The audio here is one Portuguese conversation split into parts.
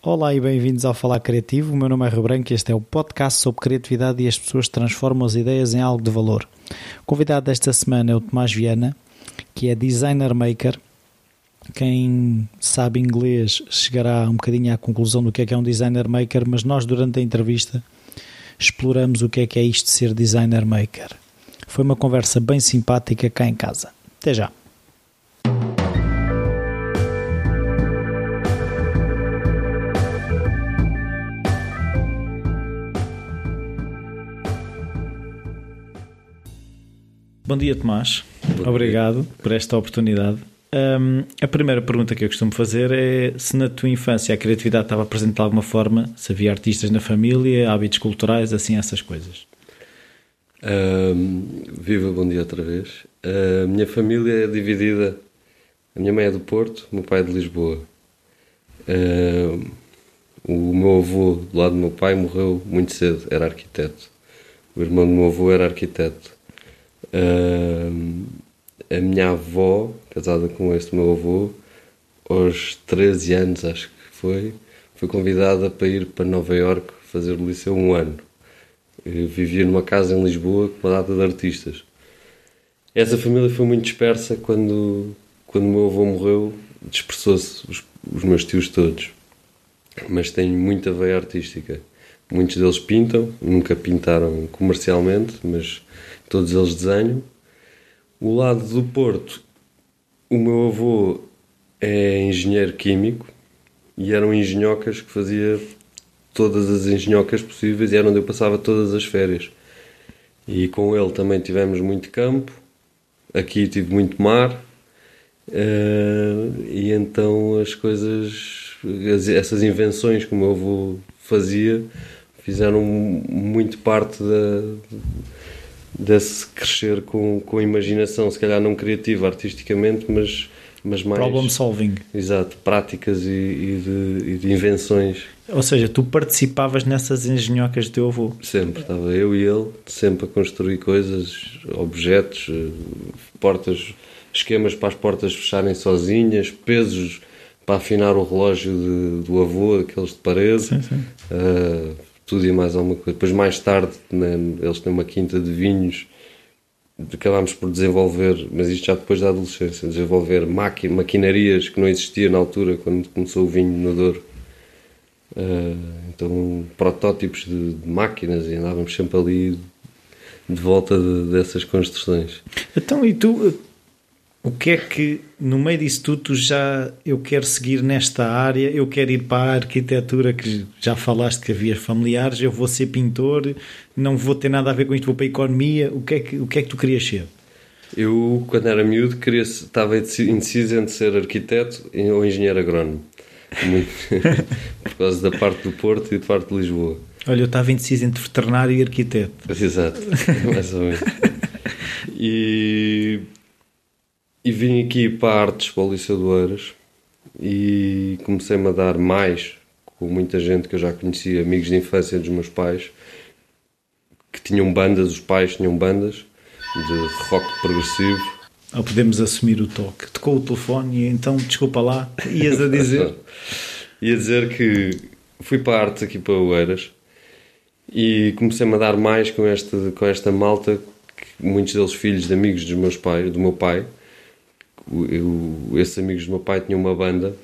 Olá e bem-vindos ao Falar Criativo. O meu nome é Rio Branco e este é o podcast sobre criatividade e as pessoas transformam as ideias em algo de valor. O convidado desta semana é o Tomás Viana, que é designer maker. Quem sabe inglês chegará um bocadinho à conclusão do que é que é um designer maker, mas nós durante a entrevista exploramos o que é que é isto de ser designer maker. Foi uma conversa bem simpática cá em casa. Até já. Bom dia, Tomás. Bom Obrigado dia. por esta oportunidade. Um, a primeira pergunta que eu costumo fazer é se na tua infância a criatividade estava presente de alguma forma, se havia artistas na família, hábitos culturais, assim, essas coisas. Um, viva, bom dia outra vez. A minha família é dividida. A minha mãe é do Porto, o meu pai é de Lisboa. Um, o meu avô, do lado do meu pai, morreu muito cedo, era arquiteto. O irmão do meu avô era arquiteto. Uh, a minha avó, casada com este meu avô, aos 13 anos, acho que foi, foi convidada para ir para Nova York fazer o liceu um ano. Eu vivia numa casa em Lisboa com uma data de artistas. Essa família foi muito dispersa quando, quando o meu avô morreu, dispersou-se os, os meus tios todos. Mas tenho muita veia artística. Muitos deles pintam, nunca pintaram comercialmente, mas todos eles desenham. O lado do Porto, o meu avô é engenheiro químico e eram engenhocas que fazia todas as engenhocas possíveis e era onde eu passava todas as férias. E com ele também tivemos muito campo, aqui tive muito mar, uh, e então as coisas, essas invenções que o meu avô fazia, fizeram muito parte da desse crescer com, com imaginação, se calhar não criativa artisticamente, mas, mas mais. Problem solving. Exato, práticas e, e, de, e de, invenções. Ou seja, tu participavas nessas engenhocas do teu avô? Sempre, estava eu e ele, sempre a construir coisas, objetos, portas, esquemas para as portas fecharem sozinhas, pesos para afinar o relógio de, do avô, aqueles de parede. Sim, sim. Uh, tudo e mais alguma coisa. Depois, mais tarde, né, eles têm uma quinta de vinhos, acabámos por desenvolver, mas isto já depois da adolescência, desenvolver maqui, maquinarias que não existiam na altura, quando começou o vinho no Douro. Uh, então, protótipos de, de, máquinas e andávamos sempre ali de volta de, dessas construções. Então, e tu, o que é que no meio disso tudo tu já eu quero seguir nesta área, eu quero ir para a arquitetura que já falaste que havia familiares, eu vou ser pintor, não vou ter nada a ver com isto, vou para a economia, o que é que, o que, é que tu querias ser? Eu, quando era miúdo, queria, estava indeciso entre ser arquiteto ou engenheiro agrónomo. Por causa da parte do Porto e da parte de Lisboa. Olha, eu estava indeciso entre veterinário e arquiteto. Exato, mais ou menos. E e vim aqui para Artes, para o Liceu do Eiras, e comecei-me a dar mais com muita gente que eu já conhecia, amigos de infância dos meus pais, que tinham bandas, os pais tinham bandas de rock progressivo. Ou podemos assumir o toque. Tocou o telefone e então, desculpa lá, ias a dizer. Ia dizer que fui para a Artes aqui para Oeiras e comecei-me a dar mais com esta, com esta malta, muitos deles filhos de amigos dos meus pais, do meu pai, eu, esses amigos do meu pai tinham uma banda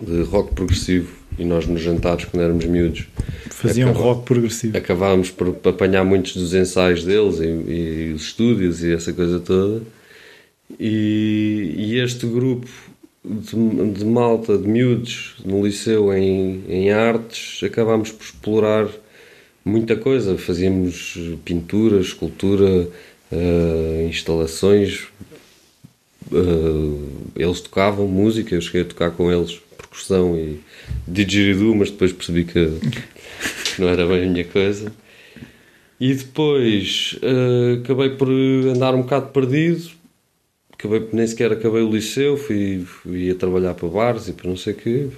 de rock progressivo e nós nos jantares, quando éramos miúdos, faziam rock progressivo. Acabávamos por apanhar muitos dos ensaios deles e, e os estúdios e essa coisa toda. E, e este grupo de, de, malta, de miúdos, no liceu em, em artes, acabámos por explorar muita coisa. Fazíamos pintura, escultura, uh, instalações, uh, eles tocavam música, eu cheguei a tocar com eles percussão e didgeridoo, mas depois percebi que não era bem a minha coisa. E depois uh, acabei por andar um bocado perdido, acabei, nem sequer acabei o liceu, fui, fui a trabalhar para bares e para não sei o quê,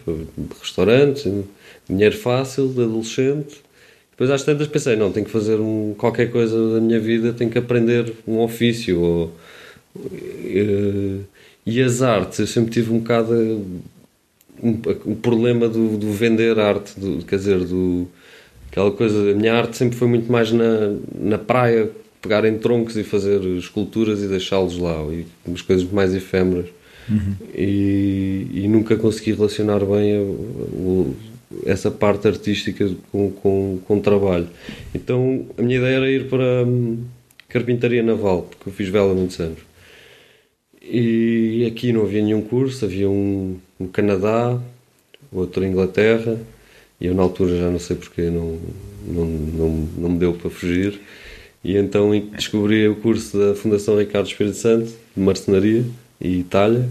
restaurantes, dinheiro fácil, de adolescente. Depois às tantas pensei, não, tenho que fazer um, qualquer coisa da minha vida, tenho que aprender um ofício ou e as artes, eu sempre tive um bocado um, um problema do, do, vender arte, do, quer dizer, do, aquela coisa. A minha arte sempre foi muito mais na, na praia, pegar em troncos e fazer esculturas e deixá-los lá, e umas coisas mais efêmeras. Uhum. E, e, nunca consegui relacionar bem a, a, essa parte artística com, com, com o trabalho. Então a minha ideia era ir para hum, carpintaria naval, porque eu fiz vela há muitos anos. E aqui não havia nenhum curso, havia um no Canadá, outro em Inglaterra, e eu na altura já não sei porque não, não, não, não me deu para fugir. E então descobri o curso da Fundação Ricardo Espírito Santo, de marcenaria e Itália,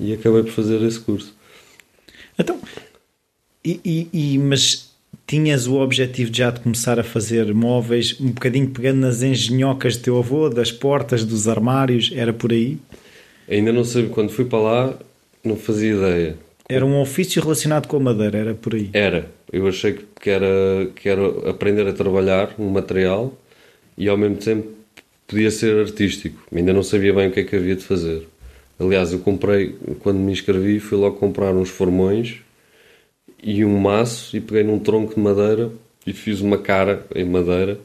e acabei por fazer esse curso. Então, e, e, e, mas tinhas o objetivo já de começar a fazer móveis, um bocadinho pegando nas engenhocas do teu avô, das portas, dos armários, era por aí? Ainda não sei, quando fui para lá, não fazia ideia. Era um ofício relacionado com a madeira, era por aí? Era. Eu achei que era, que era aprender a trabalhar um material e ao mesmo tempo podia ser artístico. Ainda não sabia bem o que é que havia de fazer. Aliás, eu comprei, quando me inscrevi, fui logo comprar uns formões e um maço e peguei num tronco de madeira e fiz uma cara em madeira.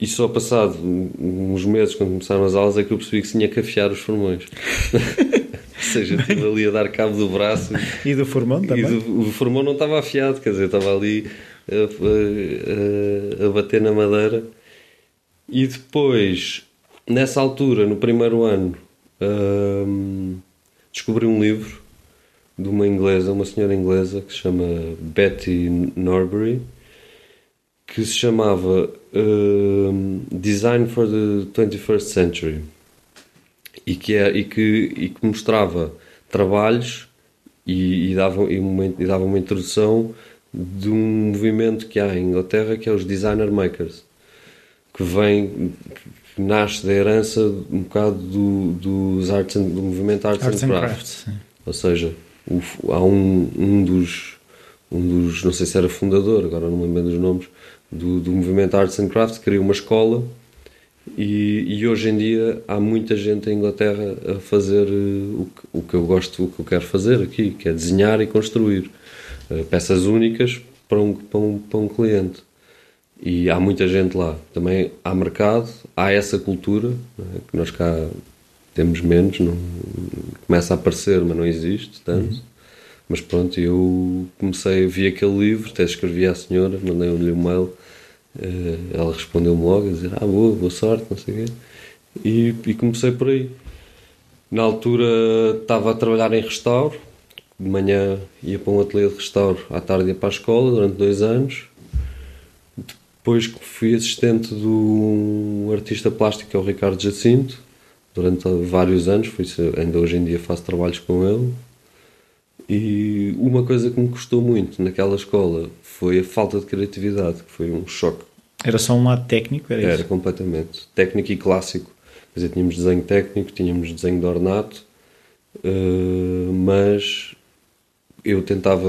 E só passado uns meses, quando começaram as aulas, é que eu percebi que tinha que afiar os formões. Ou seja, estive ali a dar cabo do braço. E do formão também? Do, o formão não estava afiado, quer dizer, estava ali a, a, a bater na madeira. E depois, nessa altura, no primeiro ano, hum, descobri um livro de uma inglesa, uma senhora inglesa que se chama Betty Norbury, que se chamava hum, Design for the 21st Century e que, é, e que, e que mostrava trabalhos e, e, dava, e, uma, e dava uma introdução de um movimento que há em Inglaterra que é os designer makers que vem que nasce da herança um bocado do, dos arts and, do movimento Arts, arts and, and Crafts, crafts ou seja o, há um, um dos um dos não sei se era fundador agora não me lembro dos nomes do, do movimento Arts and Crafts criou uma escola e, e, hoje em dia há muita gente em Inglaterra a fazer uh, o, que, o que eu gosto, o que eu quero fazer aqui, que é desenhar e construir uh, peças únicas para um, para um, para um cliente. E há muita gente lá. Também há mercado, há essa cultura, é? que nós cá temos menos, não, começa a aparecer, mas não existe tanto. Uhum. Mas pronto, eu comecei, vi aquele livro, até escrevi à senhora, mandei-lhe um mail eh, ela respondeu-me logo a dizer: Ah, boa, boa sorte, não sei o quê. E, e comecei por aí. Na altura estava a trabalhar em restauro, de manhã ia para um ateliê de restauro, à tarde ia para a escola durante dois anos. Depois fui assistente um artista plástico, que é o Ricardo Jacinto, durante vários anos, fui, ainda hoje em dia faço trabalhos com ele. E uma coisa que me custou muito naquela escola foi a falta de criatividade, que foi um choque. Era só um lado técnico? Era, era isso? completamente. Técnico e clássico. Quer dizer, tínhamos desenho técnico, tínhamos desenho de ornato, uh, mas eu tentava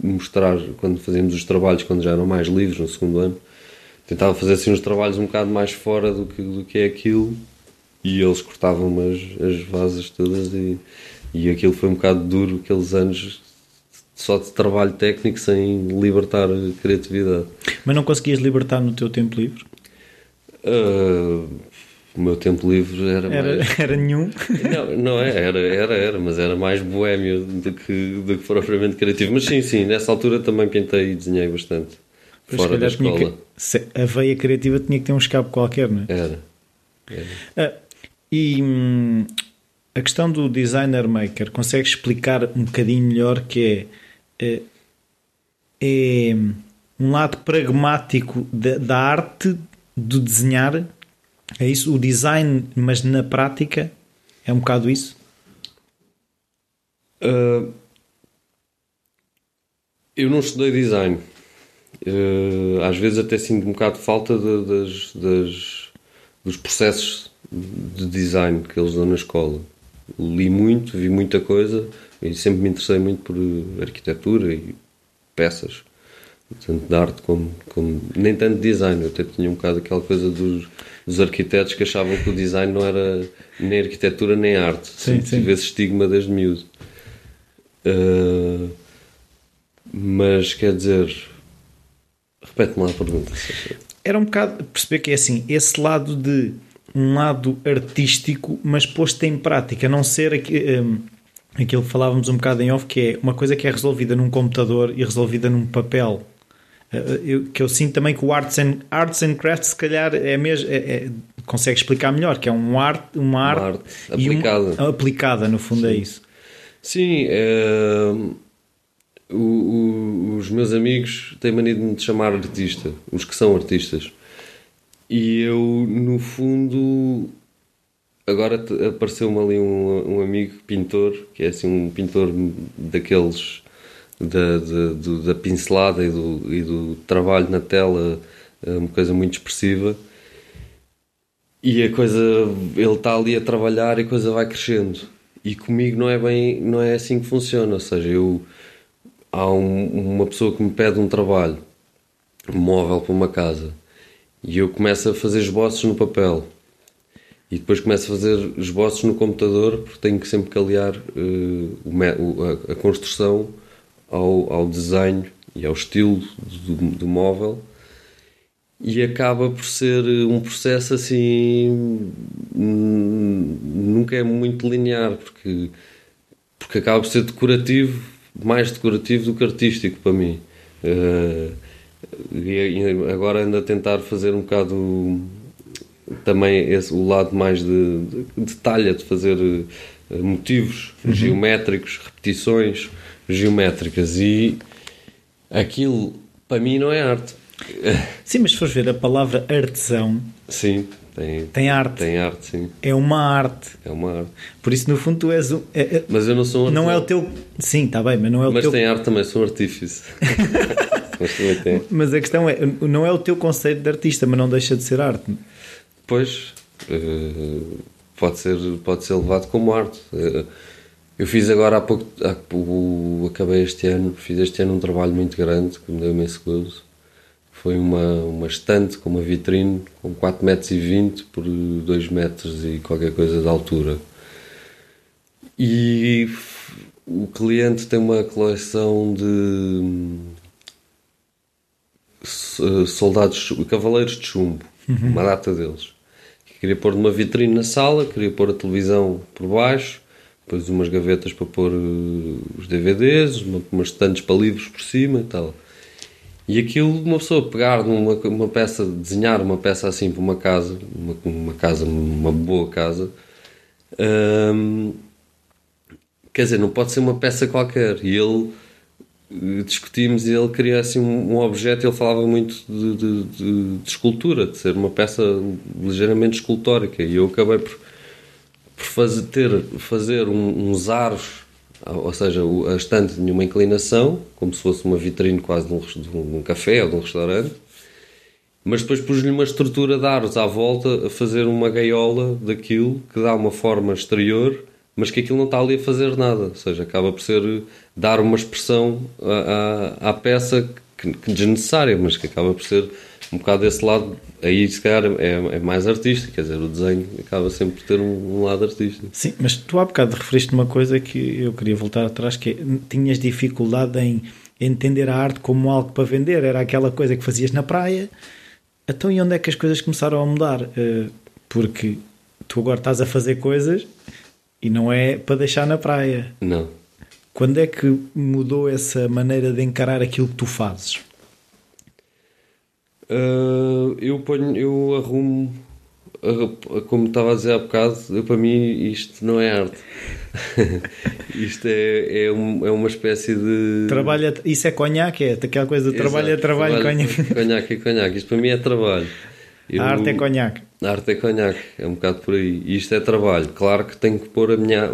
mostrar, quando fazíamos os trabalhos, quando já eram mais livres, no segundo ano, tentava fazer assim uns trabalhos um bocado mais fora do que, do que é aquilo e eles cortavam as, as vasas todas e e aquilo foi um bocado duro, aqueles anos só de trabalho técnico sem libertar a criatividade. Mas não conseguias libertar no teu tempo livre? Uh, o meu tempo livre era, era mais... Era nenhum? Não, não é, era, era, era, mas era mais boémio do que, do que propriamente criativo. Mas sim, sim, nessa altura também pintei e desenhei bastante. Pois fora da escola. Que, a veia criativa tinha que ter um escape qualquer, não é? Era. era. Ah, e hum, a questão do designer maker, consegue explicar um bocadinho melhor que é, é, é um lado pragmático da, da, arte do desenhar? É isso? O design, mas na prática, é um bocado isso? Uh, eu não estudei design. Uh, às vezes até sinto um bocado de falta de, das, das, dos processos de design que eles dão na escola li muito, vi muita coisa e sempre me interessei muito por arquitetura e peças, tanto de arte como, como nem tanto de design. Eu até tinha um bocado aquela coisa dos, dos arquitetos que achavam que o design não era nem arquitetura nem arte. Sim, sim. Tive esse estigma desde miúdo. Uh, mas quer dizer, repete-me lá a pergunta. Era um bocado perceber que é assim, esse lado de um lado artístico, mas posto em prática, não ser aqui, um, aquilo que falávamos um bocado em off, que é uma coisa que é resolvida num computador e resolvida num papel. Uh, eu, que eu sinto também que o Arts and, Arts and Crafts, se calhar, é mesmo. É, é, consegue explicar melhor, que é um art, uma, arte, uma arte aplicada. Aplicada, no fundo, é Sim. é isso. Sim, é, o, o, os meus amigos têm mania de me chamar artista, os que são artistas. E eu, no fundo, agora apareceu-me ali um, um, amigo pintor, que é assim um pintor daqueles da, da, da pincelada e do, e do trabalho na tela, uma coisa muito expressiva. E a coisa, ele está ali a trabalhar e a coisa vai crescendo. E comigo não é bem, não é assim que funciona. Ou seja, eu há um, uma pessoa que me pede um trabalho, um móvel para uma casa, e eu começo a fazer esboços no papel. E depois começo a fazer esboços no computador, porque tenho que sempre aliar uh, o, a, construção ao, ao desenho e ao estilo do, do móvel e acaba por ser um processo assim nunca é muito linear porque porque acaba por ser decorativo mais decorativo do que artístico para mim uh, e agora ando a tentar fazer um bocado também esse, o lado mais de, de, de detalhe de fazer uh, motivos uhum. geométricos repetições geométricas e aquilo para mim não é arte Sim, mas se fores ver a palavra artesão. Sim, tem, tem arte. Tem arte, sim. É uma arte. É uma arte. Por isso, no fundo, tu és um. É, é, mas eu não sou um Não é o teu. Sim, está bem, mas não é o mas teu. Mas tem arte também, sou um artífice. mas a questão é, não é o teu conceito de artista, mas não deixa de ser arte. Pois, uh, pode, ser, pode ser levado como arte. Uh, eu fiz agora há pouco, há, acabei este ano, fiz este ano um trabalho muito grande que me deu imenso gozo foi uma, uma estante com uma vitrine com 4,20 metros por 2 metros e qualquer coisa de altura. E o cliente tem uma coleção de soldados, cavaleiros de chumbo, uhum. uma data deles. Queria pôr numa vitrine na sala, queria pôr a televisão por baixo, depois umas gavetas para pôr os DVDs, umas estantes para livros por cima e tal. E aquilo, uma pessoa pegar numa uma peça, desenhar uma peça assim para uma casa, uma, uma casa, uma boa casa, hum, quer dizer, não pode ser uma peça qualquer. E ele discutimos e ele queria assim um, objeto. Ele falava muito de, de, de, de, escultura, de ser uma peça ligeiramente escultórica. E eu acabei por, por fazer, ter, fazer um, uns aros ou seja, a estante tinha uma inclinação, como se fosse uma vitrine quase de um, de um café ou de um restaurante, mas depois pus-lhe uma estrutura de aros à volta a fazer uma gaiola daquilo que dá uma forma exterior, mas que aquilo não está ali a fazer nada, ou seja, acaba por ser dar uma expressão à, à, à peça que, que desnecessária, mas que acaba por ser um bocado desse lado, aí se calhar é, é mais artístico, quer dizer, o desenho acaba sempre por ter um, um, lado artístico. Sim, mas tu há bocado referiste uma coisa que eu queria voltar atrás, que é, tinhas dificuldade em entender a arte como algo para vender, era aquela coisa que fazias na praia, então e onde é que as coisas começaram a mudar? Eh, porque tu agora estás a fazer coisas e não é para deixar na praia. Não. Quando é que mudou essa maneira de encarar aquilo que tu fazes? Uh, eu ponho, eu arrumo, uh, como estava a dizer há bocado, eu, para mim isto não é arte. isto é, é, um, é uma espécie de. Trabalha, isso é conhaque, é aquela coisa de trabalho é trabalho, conhaque. Conhaque é conhaque, isto para mim é trabalho. Eu, a arte é conhaque. A arte é conhaque, é um bocado por aí. E isto é trabalho. Claro que tenho que pôr a minha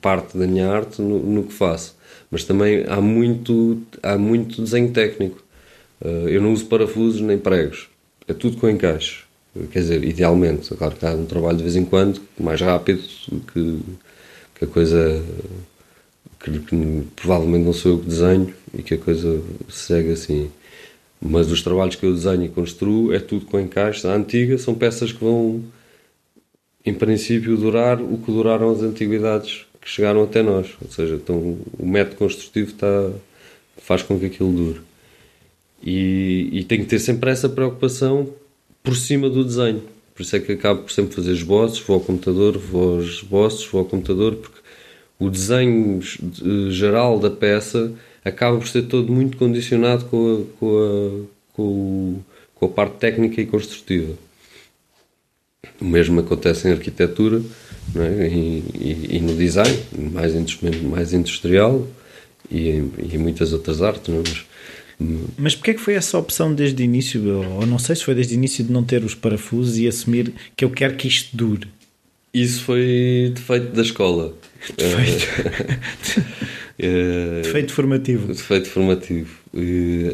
parte da minha arte no, no que faço, mas também há muito, há muito desenho técnico. Uh, eu não uso parafusos nem pregos, é tudo com encaixe. Quer dizer, idealmente, claro que há um trabalho de vez em quando mais rápido que, que a coisa que, que, provavelmente não sou eu que desenho e que a coisa segue assim. Mas os trabalhos que eu desenho e construo é tudo com encaixe. A antiga são peças que vão, em princípio, durar o que duraram as antiguidades que chegaram até nós. Ou seja, então, o método construtivo está, faz com que aquilo dure. E, e tem que ter sempre essa preocupação por cima do desenho. Por isso é que acabo por sempre fazer esboços, vou ao computador, vou aos esboços, vou ao computador, porque o desenho geral da peça acaba por ser todo muito condicionado com a, com a, com, com a parte técnica e construtiva. O mesmo acontece em arquitetura é? e, e, e, no design, mais, mais industrial e em, e em muitas outras artes. É? Mas, mas porquê é que foi essa opção desde o início, ou não sei se foi desde o início de não ter os parafusos e assumir que eu quero que isto dure? Isso foi defeito da escola. Defeito. Eh, defeito formativo. Defeito formativo. E,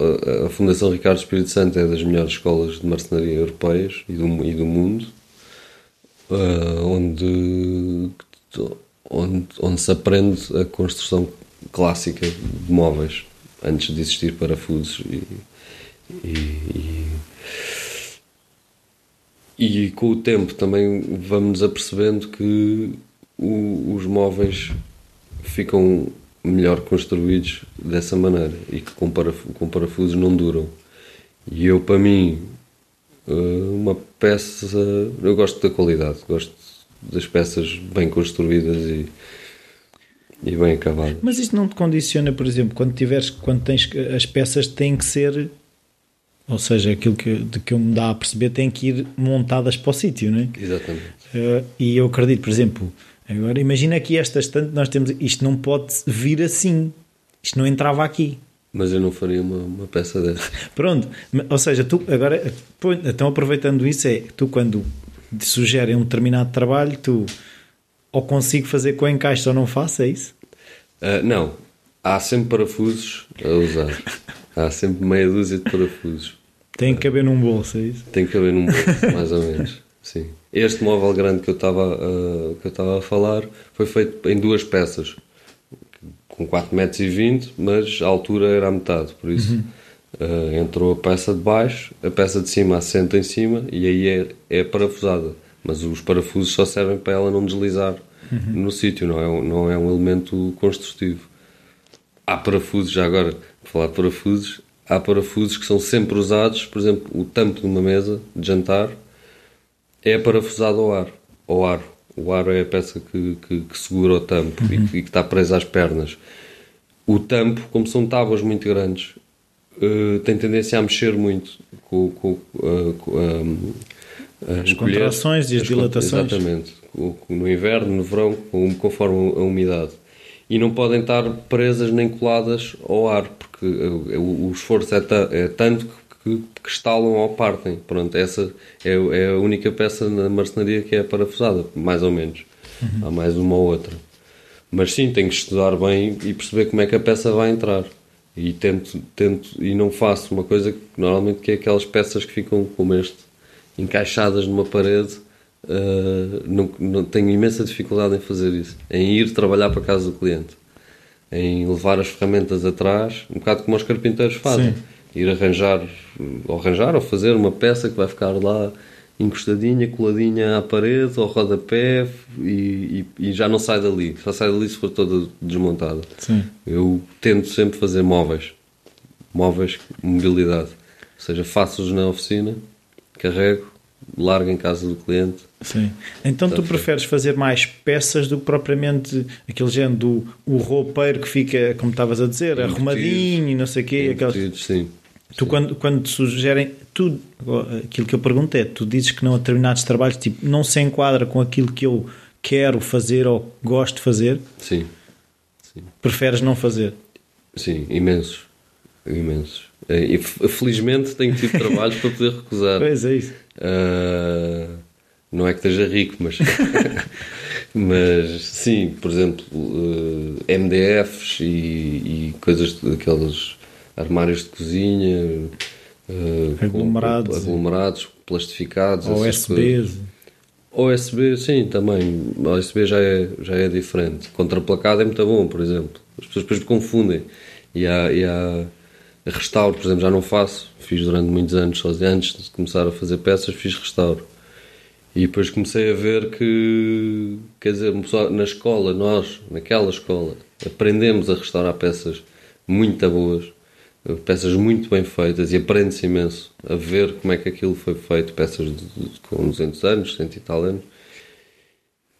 uh, a Fundação Ricardo Espírito Santo é das melhores escolas de marcenaria europeias e do, e do mundo, uh, onde, onde, onde se aprende a construção clássica de móveis antes de existir parafusos e, e, e, e com o tempo também vamos apercebendo que o, os móveis ficam melhor construídos dessa maneira e que com, paraf com parafusos não duram. E eu, para mim, eh, uma peça. Eu gosto da qualidade, gosto das peças bem construídas e e bem acabado. Mas isto não te condiciona, por exemplo, quando tiveres, quando tens as peças têm que ser, ou seja, aquilo que, de que eu me dá a perceber, têm que ir montadas para o sítio, não é? Exatamente. Uh, e eu acredito, por exemplo, agora imagina aqui esta estante, nós temos, isto não pode vir assim, isto não entrava aqui. Mas eu não faria uma, uma peça dessa. Pronto, ou seja, tu agora, então aproveitando isso, é tu quando te sugerem um determinado trabalho, tu ou consigo fazer com encaixe ou não faço, é isso? Uh, não. Há sempre parafusos a usar. Há sempre meia dúzia de parafusos. Tem que caber num bolso, é isso? Tem que caber num bolso, mais ou menos. Sim. Este móvel grande que eu estava uh, que eu estava a falar foi feito em duas peças, com 4,20 metros, mas a altura era a metade, por isso uhum. uh, entrou a peça de baixo, a peça de cima assenta em cima e aí é, é parafusada mas os parafusos só servem para ela não deslizar uhum. no sítio, não é, não é um elemento construtivo. Há parafusos, já agora, falar de parafusos, há parafusos que são sempre usados, por exemplo, o tampo de uma mesa de jantar é parafusado ao ar, ao aro. O aro é a peça que, que, que segura o tampo uhum. e, que, e, que, está presa às pernas. O tampo, como são tábuas muito grandes, uh, tem tendência a mexer muito com, com, uh, com uh, as contrações e as, as dilatações. Exatamente. No inverno, no verão, conforme a umidade. E não podem estar presas nem coladas ao ar, porque o esforço é, é tanto que, que estalam ou partem. Pronto, essa é, é, a única peça na marcenaria que é parafusada, mais ou menos. Uhum. Há mais uma ou outra. Mas sim, tenho que estudar bem e perceber como é que a peça vai entrar. E tento, tento e não faço uma coisa que normalmente que é aquelas peças que ficam como este encaixadas numa parede, uh, não, não, tenho imensa dificuldade em fazer isso. Em ir trabalhar para casa do cliente. Em levar as ferramentas atrás, um bocado como os carpinteiros fazem. Sim. Ir arranjar, ou arranjar ou fazer uma peça que vai ficar lá encostadinha, coladinha à parede, ao rodapé e, e, e, já não sai dali. Só sai dali se for toda desmontada. Sim. Eu tento sempre fazer móveis. Móveis, mobilidade. Ou seja, faço-os na oficina carrego, largo em casa do cliente. Sim. Então tu preferes fazer mais peças do que propriamente aquele género do o roupeiro que fica, como estavas a dizer, Embutido. arrumadinho e não sei o quê. Aquelas... Sim. Tu, sim. quando, quando te sugerem, tu, aquilo que eu pergunto é: tu dizes que não a determinados trabalhos tipo, não se enquadra com aquilo que eu quero fazer ou gosto de fazer? Sim. sim. Preferes não fazer? Sim, imensos. Imensos. E felizmente tenho tido trabalhos para poder recusar. Pois é isso. Uh, não é que esteja rico, mas. mas sim, por exemplo, uh, ah, MDFs e, e coisas daqueles armários de cozinha. Uh, aglomerados. Aglomerados, plastificados. OSBs. OSB, sim, também. OSB já é, já é diferente. Contraplacado é muito bom, por exemplo. As pessoas depois confundem. E há, e há Restauro, por exemplo, já não faço. Fiz durante muitos anos sozinho. Antes de começar a fazer peças, fiz restauro. E depois comecei a ver que, quer dizer, na escola, nós, naquela escola, aprendemos a restaurar peças muito boas, peças muito bem feitas e aprende-se imenso a ver como é que aquilo foi feito, peças de, de, com 200 anos, 100 e tal anos.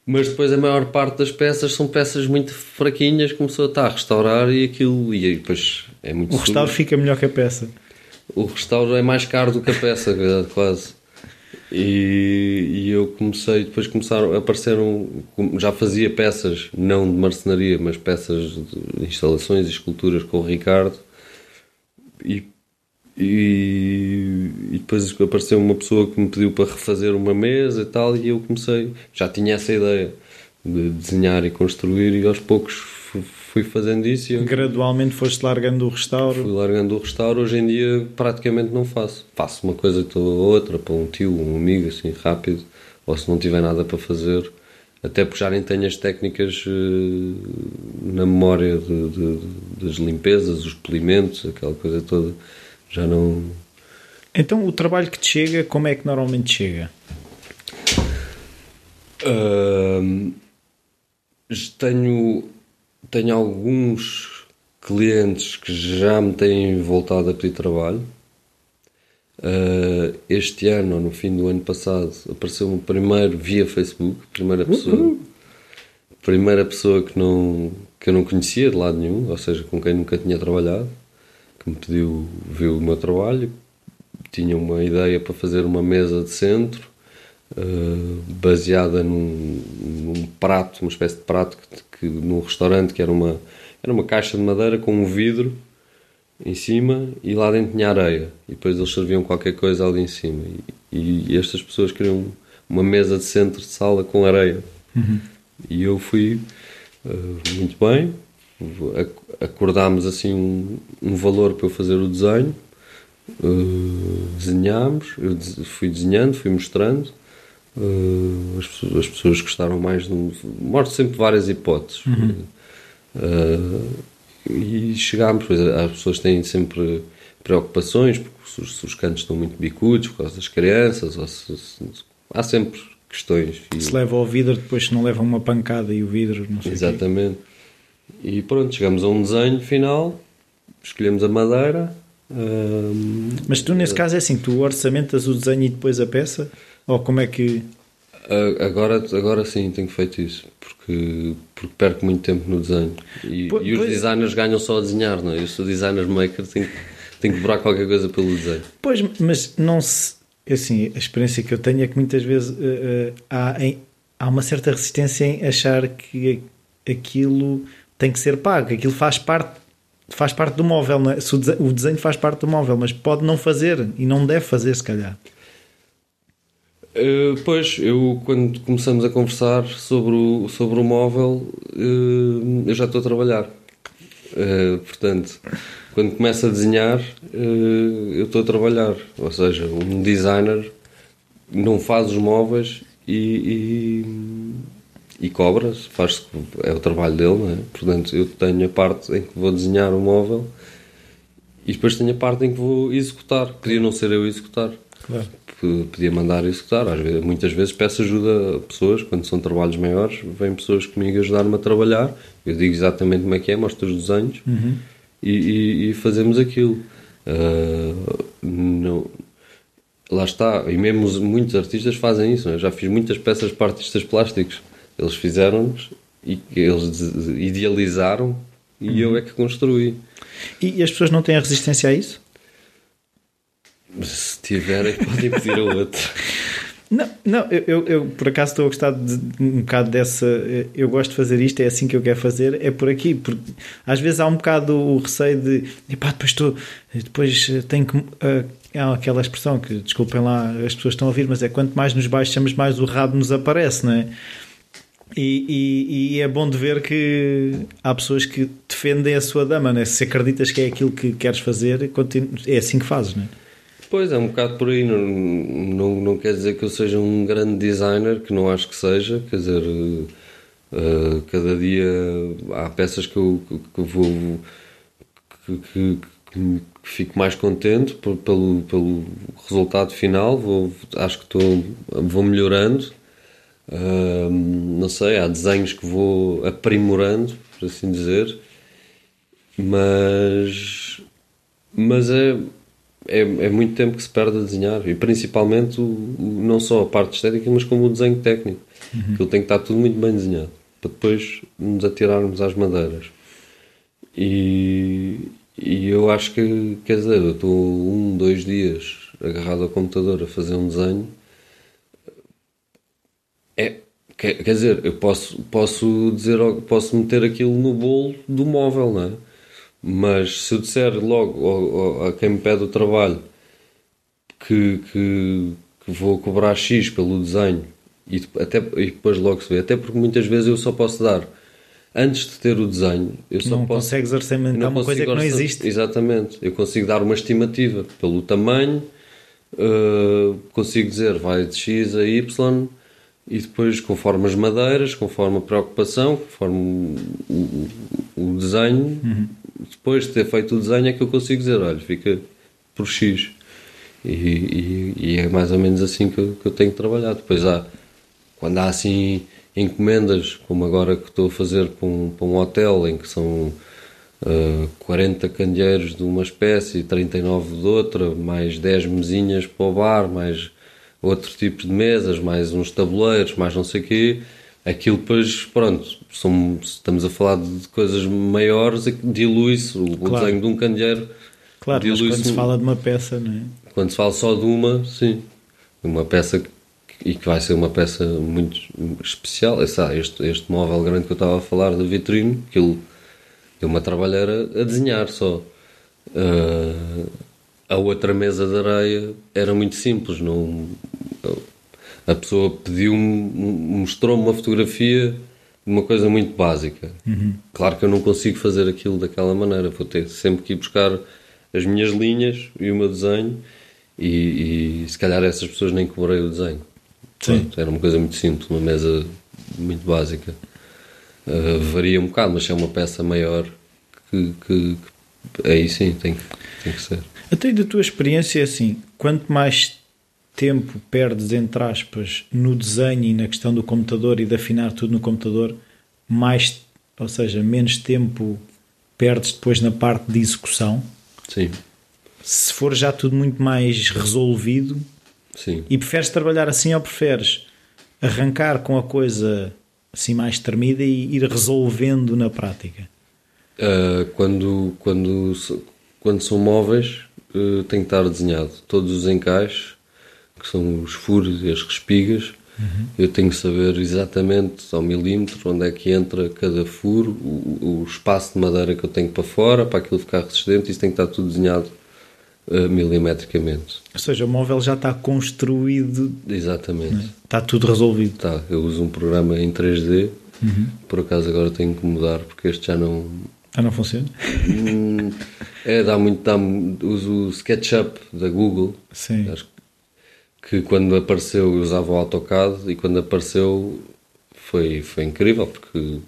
Mas depois a maior parte das peças são peças muito fraquinhas, começou a estar a restaurar e aquilo, e depois é muito O restauro fica melhor que a peça. O restauro é mais caro do que a peça, quase. E, e, eu comecei, depois começaram, apareceram, já fazia peças, não de marcenaria, mas peças de instalações e esculturas com o Ricardo. E, e, e depois apareceu uma pessoa que me pediu para refazer uma mesa e tal, e eu comecei, já tinha essa ideia de desenhar e construir, e aos poucos fui fazendo isso. Eu... Gradualmente foste largando o restauro? Fui largando o restauro. Hoje em dia praticamente não faço. Faço uma coisa ou outra para um tio, um amigo, assim, rápido. Ou se não tiver nada para fazer. Até porque já nem tenho as técnicas uh, na memória de, de, das limpezas, os polimentos, aquela coisa toda. Já não. Então o trabalho que te chega, como é que normalmente chega? Uh, tenho tenho alguns clientes que já me têm voltado a pedir trabalho. Uh, este ano, ou no fim do ano passado, apareceu-me primeiro via Facebook, primeira pessoa, uhum. primeira pessoa que, não, que eu não conhecia de lado nenhum, ou seja, com quem nunca tinha trabalhado, que me pediu, viu o meu trabalho, tinha uma ideia para fazer uma mesa de centro, uh, baseada num, num, prato, uma espécie de prato que, que num restaurante que era uma, era uma caixa de madeira com um vidro em cima e lá dentro tinha areia. E depois eles serviam qualquer coisa ali em cima. E, e estas pessoas queriam uma mesa de centro de sala com areia. Uhum. E eu fui uh, muito bem. Acordámos assim um, um, valor para eu fazer o desenho. Uh, desenhámos, eu fui desenhando, fui mostrando Uh, as, pessoas, as, pessoas gostaram mais de. Mostro sempre várias hipóteses. Uhum. Uh, e chegámos, pois as pessoas têm sempre preocupações, porque os, os cantos estão muito bicudos por causa das crianças, ou se, se, há sempre questões. E, se leva ao vidro, depois se não leva uma pancada e o vidro, não sei Exatamente. E pronto, chegamos a um desenho final, escolhemos a madeira. Uh, Mas tu, nesse caso, é assim: tu orçamentas o desenho e depois a peça? Ou como é que. Agora, agora sim tenho feito isso, porque, porque perco muito tempo no desenho. E, pois, e os designers ganham só a desenhar, não é? Eu sou designer maker, tenho, tenho que cobrar qualquer coisa pelo desenho. Pois, mas não se. Assim, a experiência que eu tenho é que muitas vezes uh, uh, há, em, há uma certa resistência em achar que aquilo tem que ser pago, aquilo faz parte faz parte do móvel, é? o desenho faz parte do móvel, mas pode não fazer e não deve fazer, se calhar. Uh, pois, eu quando começamos a conversar sobre o, sobre o móvel, uh, eu já estou a trabalhar. Uh, portanto, quando começo a desenhar, eu estou a trabalhar. Ou seja, um designer não faz os móveis e, e, e cobra, faz é o trabalho dele, não é? Portanto, eu tenho a parte em que vou desenhar o móvel e depois tenho a parte em que vou executar. Podia não ser eu executar. Claro podia mandar executar. Às vezes, muitas vezes peço ajuda a pessoas, quando são trabalhos maiores, vêm pessoas comigo ajudar-me a trabalhar. Eu digo exatamente como é que é, mostro os desenhos uhum. e, e, e, fazemos aquilo. Uh, não, lá está, e mesmo muitos artistas fazem isso. É? Já fiz muitas peças para artistas plásticos. Eles fizeram-nos e eles idealizaram e uhum. eu é que construí. E, e as pessoas não têm a resistência a isso? Se tiverem, podem pedir a outro. Não, não eu, eu, por acaso estou a gostar de, um bocado dessa. Eu gosto de fazer isto, é assim que eu quero fazer, é por aqui. Porque às vezes há um bocado o receio de. Epá, depois estou. Depois tenho que. Uh, é aquela expressão que, desculpem lá, as pessoas estão a ouvir, mas é quanto mais nos baixamos, mais o rabo nos aparece, não é? E, e, e, é bom de ver que há pessoas que defendem a sua dama, né? se acreditas que é aquilo que queres fazer, é assim que fazes, não é? Pois, é um bocado por aí. Não, não, não quer dizer que eu seja um grande designer, que não acho que seja. Quer dizer, uh, cada dia há peças que eu, que, vou. Que, que, fico mais contente por, pelo, pelo resultado final. Vou, acho que estou, vou melhorando. Uh, não sei, há desenhos que vou aprimorando, por assim dizer, mas, mas é, é, é muito tempo que se perde a desenhar e principalmente o, não só a parte estética, mas como o desenho técnico. Uhum. Aquilo tem que estar tudo muito bem desenhado para depois nos atirarmos às madeiras. E, e eu acho que, quer dizer, eu estou um, dois dias agarrado ao computador a fazer um desenho. É, quer, quer dizer, eu posso, posso dizer, posso meter aquilo no bolo do móvel, não é? Mas se eu disser logo a quem me pede o trabalho que, que, que vou cobrar X pelo desenho e, até, e depois logo se vê, até porque muitas vezes eu só posso dar antes de ter o desenho, eu só não posso. consegues orçamentar uma coisa que não existe. Exatamente. Eu consigo dar uma estimativa pelo tamanho, uh, consigo dizer vai de X a Y e depois, conforme as madeiras, conforme a preocupação, conforme o, o, o desenho, uhum. Depois de ter feito o desenho, é que eu consigo dizer: olha, fica por X. E, e, e é mais ou menos assim que eu, que eu tenho trabalhado. Depois há, quando há assim encomendas, como agora que estou a fazer para um, para um hotel, em que são uh, 40 candeeiros de uma espécie e 39 de outra, mais 10 mesinhas para o bar, mais outro tipo de mesas, mais uns tabuleiros, mais não sei o quê. Aquilo depois, pronto, são, estamos a falar de coisas maiores, dilui-se o, claro. o desenho de um candeeiro. Claro, mas quando se fala de uma peça, não é? Quando se fala só de uma, sim. Uma peça que e que vai ser uma peça muito especial. É, este, este móvel grande que eu estava a falar da vitrine, aquilo deu uma trabalheira a desenhar só. Uh, a outra mesa de areia era muito simples, não, a pessoa pediu mostrou-me uma fotografia uma coisa muito básica. Uhum. Claro que eu não consigo fazer aquilo daquela maneira, vou ter sempre que ir buscar as minhas linhas e o meu desenho, e, e se calhar essas pessoas nem cobrei o desenho. Pronto, era uma coisa muito simples, uma mesa muito básica. Uh, varia um bocado, mas se é uma peça maior, que, que, que aí sim tem, tem que ser. Até da tua experiência, é assim, quanto mais tempo perdes, entre aspas, no desenho e na questão do computador e de afinar tudo no computador, mais, ou seja, menos tempo perdes depois na parte de execução. Sim. Se for já tudo muito mais resolvido, Sim. E preferes trabalhar assim ou preferes arrancar com a coisa assim mais tremida e ir resolvendo na prática? Uh, quando, quando, quando são móveis, uh, tem que estar desenhado. Todos os encaixes, que são os furos e as respigas, uhum. eu tenho que saber exatamente ao milímetro onde é que entra cada furo, o, o espaço de madeira que eu tenho para fora, para aquilo ficar resistente, isso tem que estar tudo desenhado uh, milimetricamente. Ou seja, o móvel já está construído. Exatamente. É? Está tudo resolvido. Está. Eu uso um programa em 3D. Uhum. Por acaso agora tenho que mudar porque este já não. Ah, não funciona? Hum, é, dá muito. Dá, uso o SketchUp da Google. Sim. Acho que quando apareceu eu usava o AutoCAD e quando apareceu foi, foi incrível porque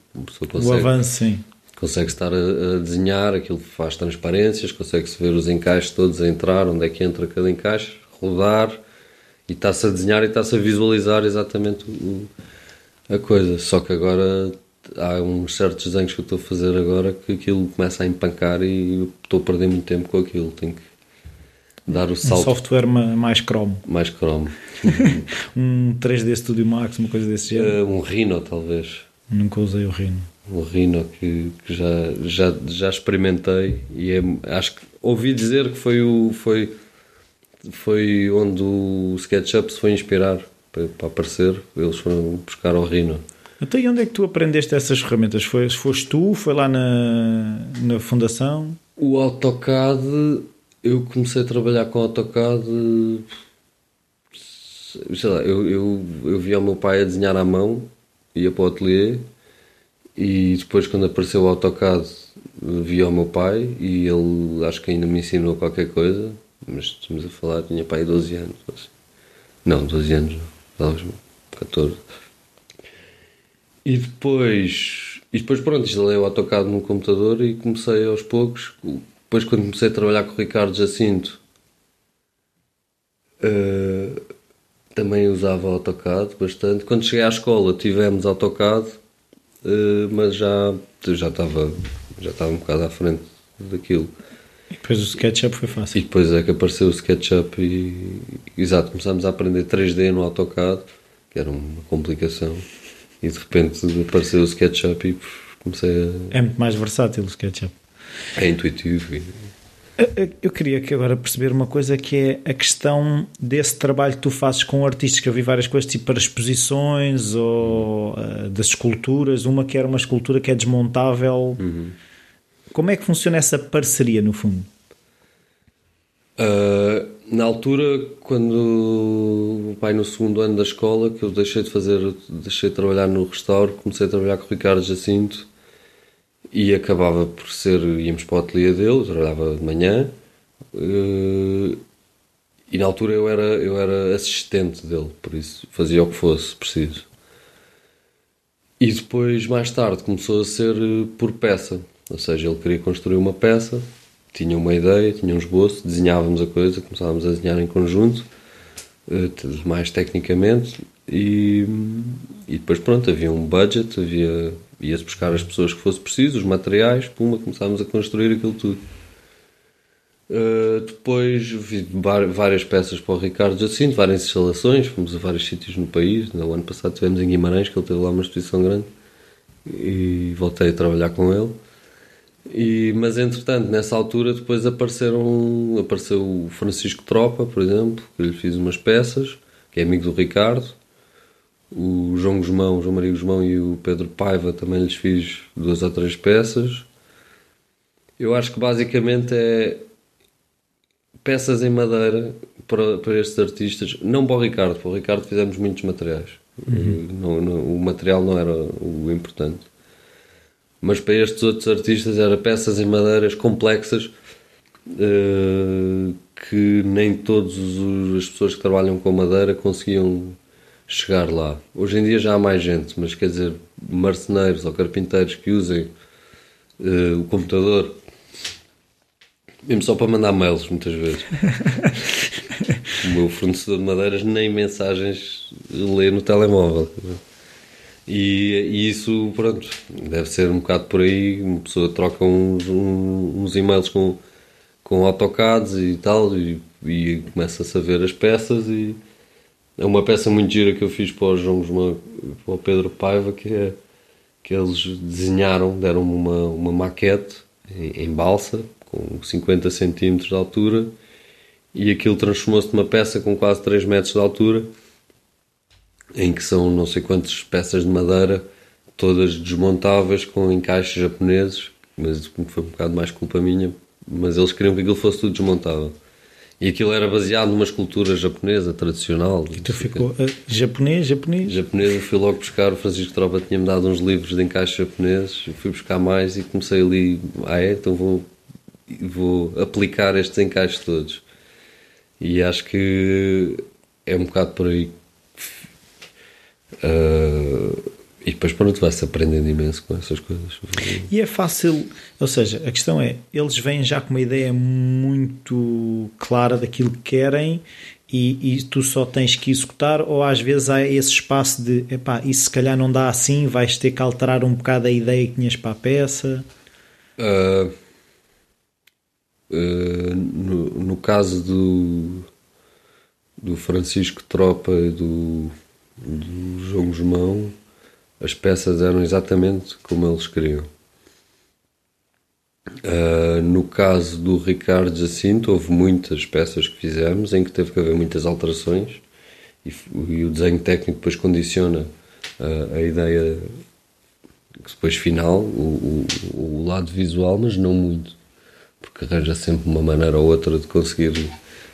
consegue. O avanço, sim consegue estar a, a, desenhar, aquilo faz transparências, consegue-se ver os encaixes todos a entrar, onde é que entra cada encaixe, rodar e está-se a desenhar e está-se a visualizar exatamente o, a coisa. Só que agora há uns certos desenhos que eu estou a fazer agora que aquilo começa a empancar e eu estou a perder muito tempo com aquilo. Tenho que dar o salto. Um software mais Chrome. Mais Chrome. um 3D Studio Max, uma coisa desse género. Uh, um Rhino, talvez. Nunca usei o Rhino o Rhino que, que, já, já, já experimentei e é, acho que ouvi dizer que foi o foi foi onde o SketchUp se foi inspirar para, para aparecer eles foram buscar o Rhino então e onde é que tu aprendeste essas ferramentas? Foi, foste tu? Foi lá na, na fundação? O AutoCAD eu comecei a trabalhar com AutoCAD sei lá, eu, eu, eu via o meu pai a desenhar à mão ia para o ateliê e depois, quando apareceu o AutoCAD, vi ao meu pai e ele acho que ainda me ensinou qualquer coisa, mas estamos a falar, tinha pai 12 anos. Assim. Não, 12 anos, talvez 14. E depois, e depois pronto, instalei o AutoCAD no computador e comecei aos poucos. Depois, quando comecei a trabalhar com o Ricardo Jacinto, uh, também usava AutoCAD bastante. Quando cheguei à escola, tivemos AutoCAD, uh, mas já, já, estava, já estava um bocado à frente daquilo. E depois o SketchUp foi fácil. E depois é que apareceu o SketchUp e, exato, começámos a aprender 3D no AutoCAD, que era uma complicação, e de repente apareceu o SketchUp e comecei a... É muito mais versátil o SketchUp. É intuitivo. Eu queria que agora perceber uma coisa que é a questão desse trabalho que tu fazes com artistas, que eu vi várias coisas tipo para exposições ou uh, das esculturas, uma que era uma escultura que é desmontável. Uhum. Como é que funciona essa parceria no fundo? Uh, na altura, quando o pai no segundo ano da escola, que eu deixei de fazer, deixei de trabalhar no restauro, comecei a trabalhar com o Ricardo Jacinto e acabava por ser, íamos para o ateliê dele, trabalhava de manhã eh, e na altura eu era, eu era assistente dele, por isso fazia o que fosse preciso. E depois, mais tarde, começou a ser eh, por peça, ou seja, ele queria construir uma peça, tinha uma ideia, tinha um esboço, desenhávamos a coisa, começávamos a desenhar em conjunto, eh, mais tecnicamente, e, e depois pronto, havia um budget, havia ia-se buscar as pessoas que fosse preciso, os materiais, puma, começámos a construir aquilo tudo. Uh, depois vi várias peças para o Ricardo Jacinto, várias instalações, fomos a vários sítios no país. No ano passado estivemos em Guimarães, que ele teve lá uma exposição grande, e voltei a trabalhar com ele. E, mas entretanto, nessa altura, depois apareceram, apareceu o Francisco Tropa, por exemplo, que lhe fiz umas peças, que é amigo do Ricardo o João Guzmão, o João Maria Guzmão e o Pedro Paiva também lhes fiz duas ou três peças. Eu acho que basicamente é peças em madeira para, para estes artistas, não para o Ricardo, para o Ricardo fizemos muitos materiais. Uhum. Não, não, o material não era o importante. Mas para estes outros artistas era peças em madeiras complexas uh, que nem todas as pessoas que trabalham com madeira conseguiam chegar lá. Hoje em dia já há mais gente, mas quer dizer, marceneiros ou carpinteiros que usem uh, o computador, mesmo só para mandar mails, muitas vezes. o meu fornecedor de madeiras nem mensagens lê no telemóvel. E, e, isso, pronto, deve ser um bocado por aí. Uma pessoa troca uns, uns e-mails com, com AutoCADs e tal, e, e começa a ver as peças e é uma peça muito gira que eu fiz para o João Guzmão, para o Pedro Paiva, que é que eles desenharam, deram-me uma, uma maquete em, em, balsa, com 50 cm de altura, e aquilo transformou-se numa peça com quase 3 metros de altura, em que são não sei quantas peças de madeira, todas desmontáveis, com encaixes japoneses, mas foi um bocado mais culpa minha, mas eles queriam que aquilo fosse tudo desmontável. E aquilo era baseado numa escultura japonesa tradicional. E tu ficou uh, japonês, japonês? Japonês, eu fui logo buscar, o Francisco Tropa tinha-me dado uns livros de encaixe japoneses, fui buscar mais e comecei ali, ah é, então vou, vou aplicar estes encaixes todos. E acho que é um bocado por aí. Uh, e depois, pronto, vai-se aprendendo imenso com essas coisas. E é fácil, ou seja, a questão é, eles vêm já com uma ideia muito clara daquilo que querem e, e tu só tens que executar, ou às vezes há esse espaço de, epá, isso se calhar não dá assim, vais ter que alterar um bocado a ideia que tinhas para a peça? Uh, uh, no, no caso do, do Francisco Tropa e do, do João Guzmão as peças eram exatamente como eles queriam. Uh, no caso do Ricardo Jacinto, houve muitas peças que fizemos em que teve que haver muitas alterações e, e o desenho técnico depois condiciona uh, a ideia depois final, o, o, o, lado visual, mas não muito, porque arranja sempre uma maneira ou outra de conseguir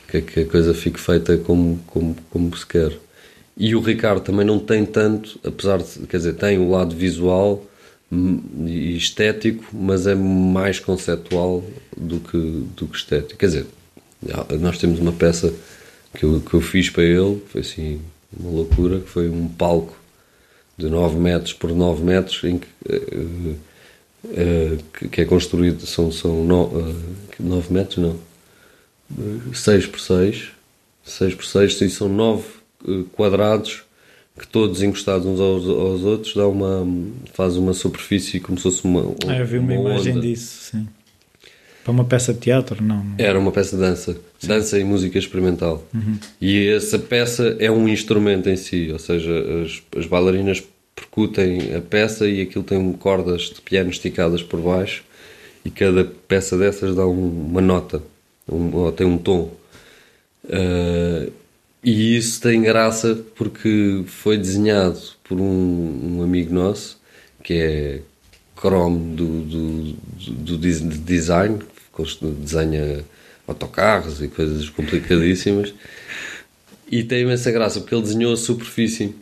que, que a coisa fique feita como, como, como se quer. E o Ricardo também não tem tanto, apesar de, quer dizer, tem o lado visual e estético, mas é mais conceptual do que, do que estético. Quer dizer, nós temos uma peça que eu, que eu fiz para ele, foi assim uma loucura, que foi um palco de 9 metros por 9 metros, em que uh, uh, que, é construído, são, são no, uh, 9 metros, não, 6 por 6, 6 por 6, e são 9 uh, quadrados que todos encostados uns aos, aos, outros dá uma, faz uma superfície como se fosse uma. Ah, eu vi uma, uma imagem onda. disso, sim. Para uma peça de teatro, não? Era uma peça de dança, sim. dança e música experimental. Uhum. E essa peça é um instrumento em si, ou seja, as, as bailarinas percutem a peça e aquilo tem cordas de piano esticadas por baixo e cada peça dessas dá um, uma nota, um, ou tem um tom. Uh, e isso tem graça porque foi desenhado por um, um amigo nosso que é Chrome do, do, do, do design, desenha autocarros e coisas complicadíssimas. E tem imensa graça porque ele desenhou a superfície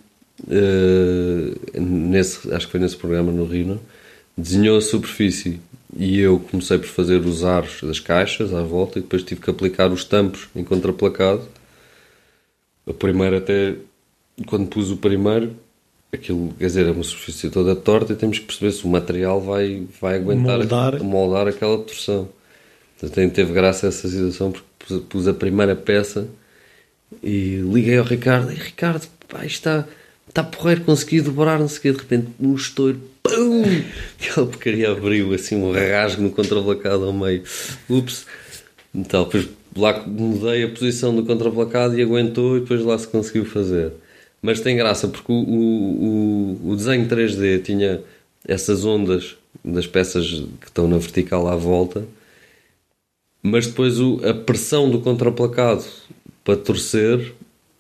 uh, nesse, acho que foi nesse programa no Rio, desenhou a superfície e eu comecei por fazer os aros das caixas à volta e depois tive que aplicar os tampos em contraplacado. A primeira até quando pus o primeiro aquilo, quer dizer, é uma superfície toda torta e temos que perceber se o material vai, vai aguentar moldar, moldar aquela torção. Portanto, teve graça essa situação porque pus, pus, a primeira peça e liguei ao Ricardo e Ricardo, pá, está está porreiro, consegui dobrar, não sei o de repente um estouro, pum! Aquela porcaria abriu assim um rasgo no contraplacado ao meio. Ups! Então, depois lá mudei a posição do contraplacado e aguentou e depois lá se conseguiu fazer. Mas tem graça porque o, o, o desenho 3D tinha essas ondas das peças que estão na vertical à volta, mas depois o, a pressão do contraplacado para torcer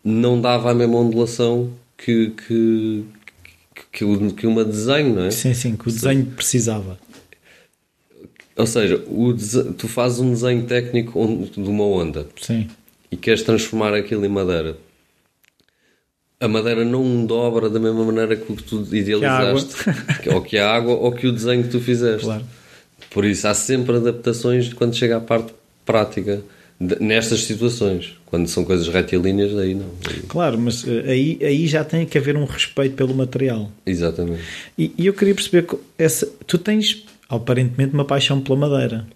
não dava a mesma ondulação que, que, que, que uma desenho, não é? Sim, sim, que o desenho precisava. Ou seja, o tu fazes um desenho técnico de uma onda sim. e queres transformar aquilo em madeira. A madeira não dobra da mesma maneira que tu idealizaste, que ou que a água, ou que o desenho que tu fizeste. Claro. Por isso há sempre adaptações quando chega à parte prática nestas situações. Quando são coisas retilíneas, aí não. Claro, mas eh, aí, aí já tem que haver um respeito pelo material. Exatamente. E, e eu queria perceber que essa, tu tens aparentemente uma paixão pela madeira,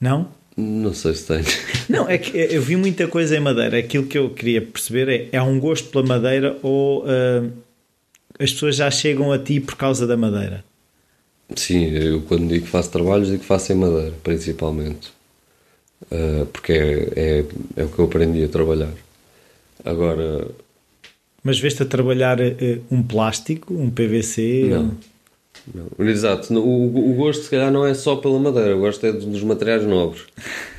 não? Não sei se tenho. Não, é que eu vi muita coisa em madeira. Aquilo que eu queria perceber é: é um gosto pela madeira ou uh, as pessoas já chegam a ti por causa da madeira? Sim, eu quando digo que faço trabalhos, digo que faço em madeira, principalmente. Uh, porque é, é, é, o que eu aprendi a trabalhar. Agora. Mas veste a trabalhar uh, um plástico, um PVC? Não. Não. Exato. O, o, gosto, se calhar, não é só pela madeira. O gosto é dos materiais nobres: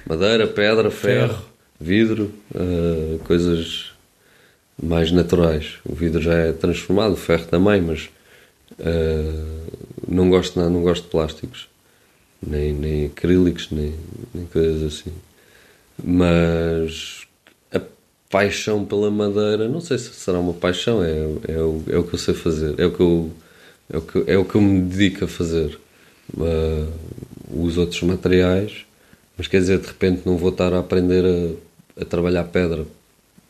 madeira, pedra, ferro, ferro. vidro, uh, coisas mais naturais. O vidro já é transformado, o ferro também, mas não, gosto, não, não gosto de plásticos nem, nem acrílicos, nem, nem coisas assim. Mas a paixão pela madeira, não sei se será uma paixão, é, é, o, é o que eu sei fazer, é o que eu, é o que, é o que eu me dedico a fazer. Uh, os outros materiais, mas quer dizer, de repente não vou estar a aprender a, a trabalhar pedra,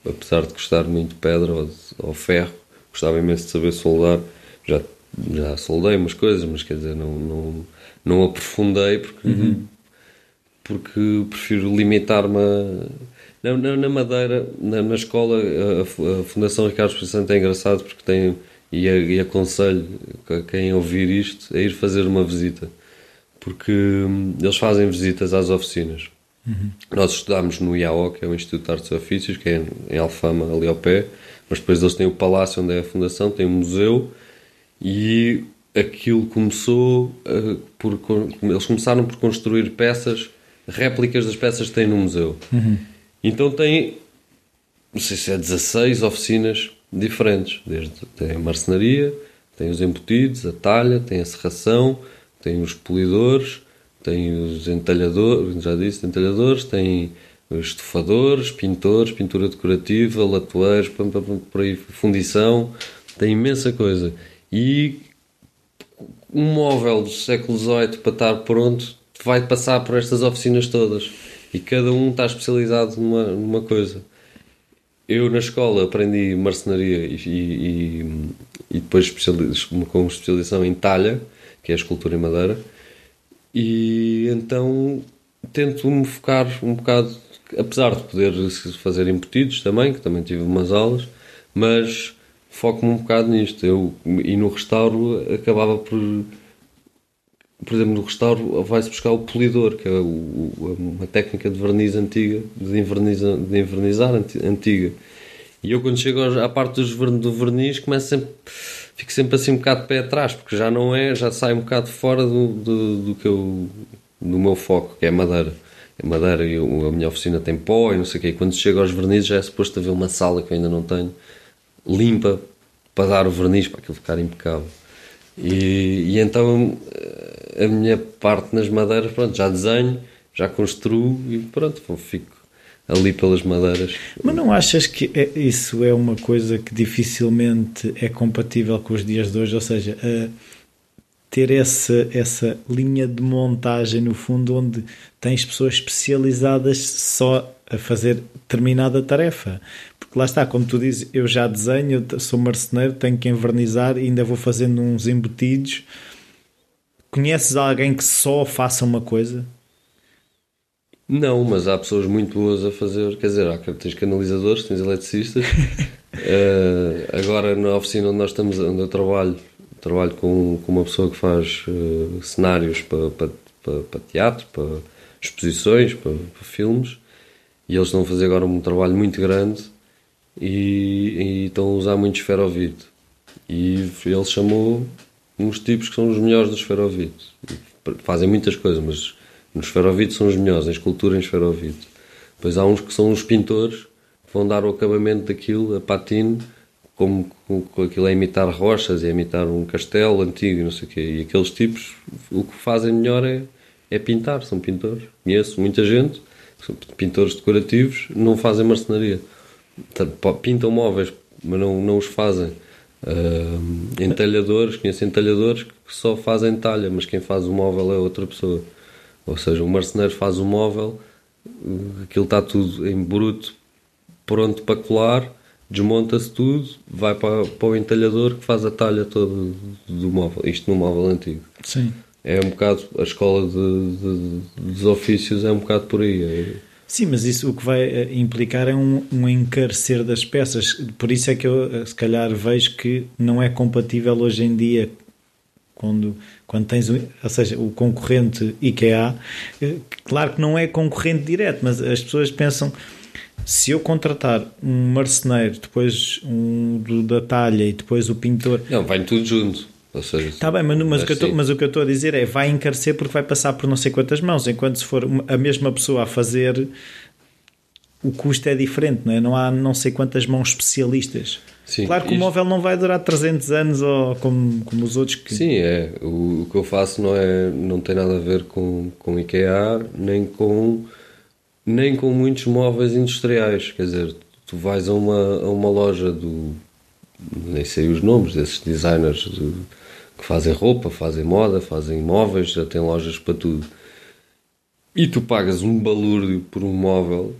apesar de gostar muito de pedra ou, ou ferro, gostava imenso de saber soldar, já, já soldei umas coisas, mas quer dizer, não, não não aprofundei porque, uhum. porque prefiro limitar-me na, na, na, Madeira, na, na escola, a, a, Fundação Ricardo Espírito Santo é engraçado porque tem, e, e aconselho a quem ouvir isto a ir fazer uma visita, porque hum, eles fazem visitas às oficinas. Uhum. Nós estudámos no IAO, que é o Instituto de Artes e Ofícios, que é em Alfama, ali ao pé, mas depois eles têm o palácio onde é a fundação, tem um museu e aquilo começou uh, por. Eles começaram por construir peças, réplicas das peças que têm no museu. Uhum. Então tem, não sei se é 16 oficinas diferentes. Desde, tem a marcenaria, tem os embutidos, a talha, tem a serração, tem os polidores, tem os entalhadores, já disse, entalhadores, tem os estofadores, pintores, pintura decorativa, latoeiros, por aí, fundição, tem imensa coisa. E um móvel do século XVIII para estar pronto vai passar por estas oficinas todas e cada um está especializado numa, numa coisa. Eu na escola aprendi marcenaria e, e, e depois com especialização em talha, que é a escultura em madeira, E então tento-me focar um bocado, apesar de poder fazer embutidos também, que também tive umas aulas, mas foco-me um bocado nisto. Eu, e no restauro acabava por. Por exemplo, no restauro vai-se buscar o polidor, que é uma técnica de verniz antiga, de, de envernizar antiga. E eu, quando chego à parte do verniz, começo sempre, fico sempre assim um bocado de pé atrás, porque já não é, já sai um bocado fora do, do, do que eu, do meu foco, que é madeira. É madeira e a minha oficina tem pó e não sei o quê. E quando chego aos vernizes já é suposto haver uma sala que eu ainda não tenho limpa para dar o verniz para aquilo ficar impecável. E, e, então eh, a minha parte nas madeiras, pronto, já desenho, já construo e pronto, fico ali pelas madeiras. Mas não achas que é, isso é uma coisa que dificilmente é compatível com os dias de hoje? Ou seja, ter essa, essa linha de montagem no fundo onde tens pessoas especializadas só a fazer determinada tarefa. Porque lá está, como tu dizes, eu já desenho, sou marceneiro, tenho que envernizar e ainda vou fazendo uns embutidos. Conheces alguém que só faça uma coisa? Não, mas há pessoas muito boas a fazer. Quer dizer, há, tens canalizadores, tens eletricistas. uh, agora, na oficina onde nós estamos, onde eu trabalho, trabalho com, com uma pessoa que faz uh, cenários para, para, para, para, teatro, para exposições, para, para filmes. E eles estão a fazer agora um trabalho muito grande e, e estão a usar muito esferovite. E ele chamou uns tipos que são os melhores do esferovite. Fazem muitas coisas, mas no esferovite são os melhores, em escultura em esferovite. Depois há uns que são os pintores, que vão dar o acabamento daquilo a patino, como com, aquilo a imitar rochas e a imitar um castelo antigo e não sei o quê. E aqueles tipos, o que fazem melhor é, é pintar, são pintores. Conheço muita gente, são pintores decorativos, não fazem marcenaria. Pintam móveis, mas não, não os fazem. Uh, entalhadores, conheço entalhadores que só fazem talha, mas quem faz o móvel é outra pessoa. Ou seja, o marceneiro faz o móvel, aquilo está tudo em bruto, pronto para colar, desmonta-se tudo, vai para, para o entalhador que faz a talha toda do móvel. Isto no móvel antigo. Sim. É um bocado, a escola de, de, dos ofícios é um bocado por aí. É... Sim, mas isso o que vai eh, implicar é um, um encarecer das peças. Por isso é que eu, eh, se calhar, vejo que não é compatível hoje em dia quando, quando tens, ou seja, o concorrente IKEA, eh, claro que não é concorrente direto, mas as pessoas pensam se eu contratar um marceneiro, depois um da talha e depois o pintor. Não, vai tudo junto. Está bem, mas, mas, o que eu tô, mas o que eu estou a dizer é vai encarecer porque vai passar por não sei quantas mãos, enquanto se for a mesma pessoa a fazer, o custo é diferente, não é? Não há não sei quantas mãos especialistas. Sim, claro que isto... o móvel não vai durar 300 anos ou como, como os outros que... Sim, é. O, o, que eu faço não, é, não tem nada a ver com, com IKEA, nem com, nem com muitos móveis industriais. Quer dizer, tu vais a uma, a uma loja do... Nem sei os nomes desses designers de, que fazem roupa, fazem moda, fazem móveis, já têm lojas para tudo. E tu pagas um balúrdio por um móvel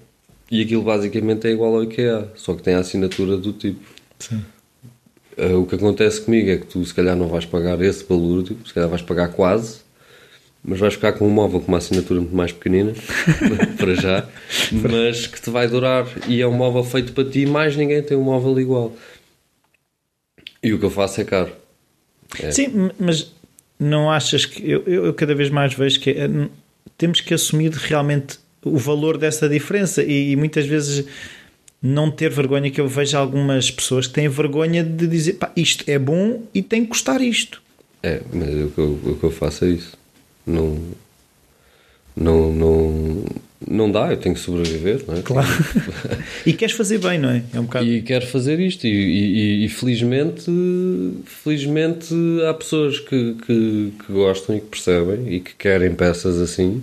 e aquilo basicamente é igual ao IKEA, só que tem a assinatura do tipo. Sim. Uh, o que acontece comigo é que tu se calhar não vais pagar esse valor, se calhar vais pagar quase, mas vais ficar com um móvel com uma assinatura muito mais pequenina, para já, mas que te vai durar e é um móvel feito para ti, mais ninguém tem um móvel igual. E o que eu faço é caro. É. Sim, mas não achas que eu, eu cada vez mais vejo que é, temos que assumir realmente o valor dessa diferença e, e muitas vezes não ter vergonha, que eu vejo algumas pessoas que têm vergonha de dizer pá, isto é bom e tem que custar isto. É, mas o que eu, o que eu faço é isso. Não, não, não, não dá, eu tenho que sobreviver, não é? Claro. e queres fazer bem, não é? é um bocado... E quero fazer isto, e, e, e, felizmente, felizmente há pessoas que, que, que gostam e que percebem e que querem peças assim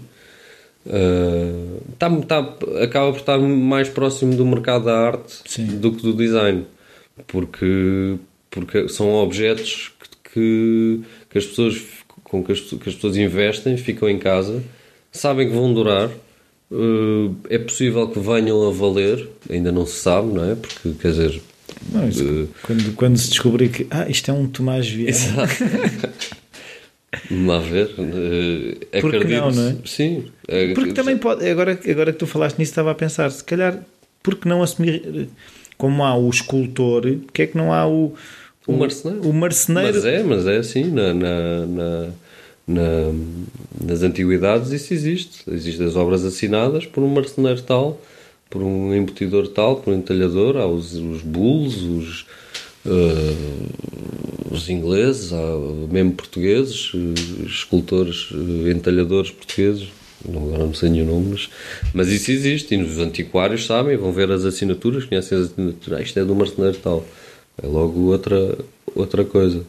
Uh, tá, tá, acaba por estar mais próximo do mercado da arte Sim. do que do design, porque, porque são objetos que, que, que as pessoas com que as, que as, pessoas investem, ficam em casa, sabem que vão durar. Uh, é possível que venham a valer, ainda não se sabe, não é? Porque quer dizer, não, isso, uh, quando, quando se descobrir que ah, isto é um Tomás Vieira. Vamos lá ver. Uh, Porque acredito, não, não é? Sim. Porque também pode, agora, agora que tu falaste nisso, estava a pensar, se calhar, porque não assumir, como há o escultor, porque é que não há o, o, o marceneiro? O marceneiro. Mas é, mas é assim, na, na, na, na, nas antiguidades isso existe. Existem as obras assinadas por um marceneiro tal, por um embutidor tal, por um entalhador, há os, os bulls, os uh, os ingleses, há mesmo portugueses, uh, escultores, uh, entalhadores portugueses, agora não sei nenhum nome, mas, mas isso existe e os antiquários sabem, vão ver as assinaturas, conhecem as assinaturas, ah, isto é do marceneiro tal. É logo outra, outra coisa.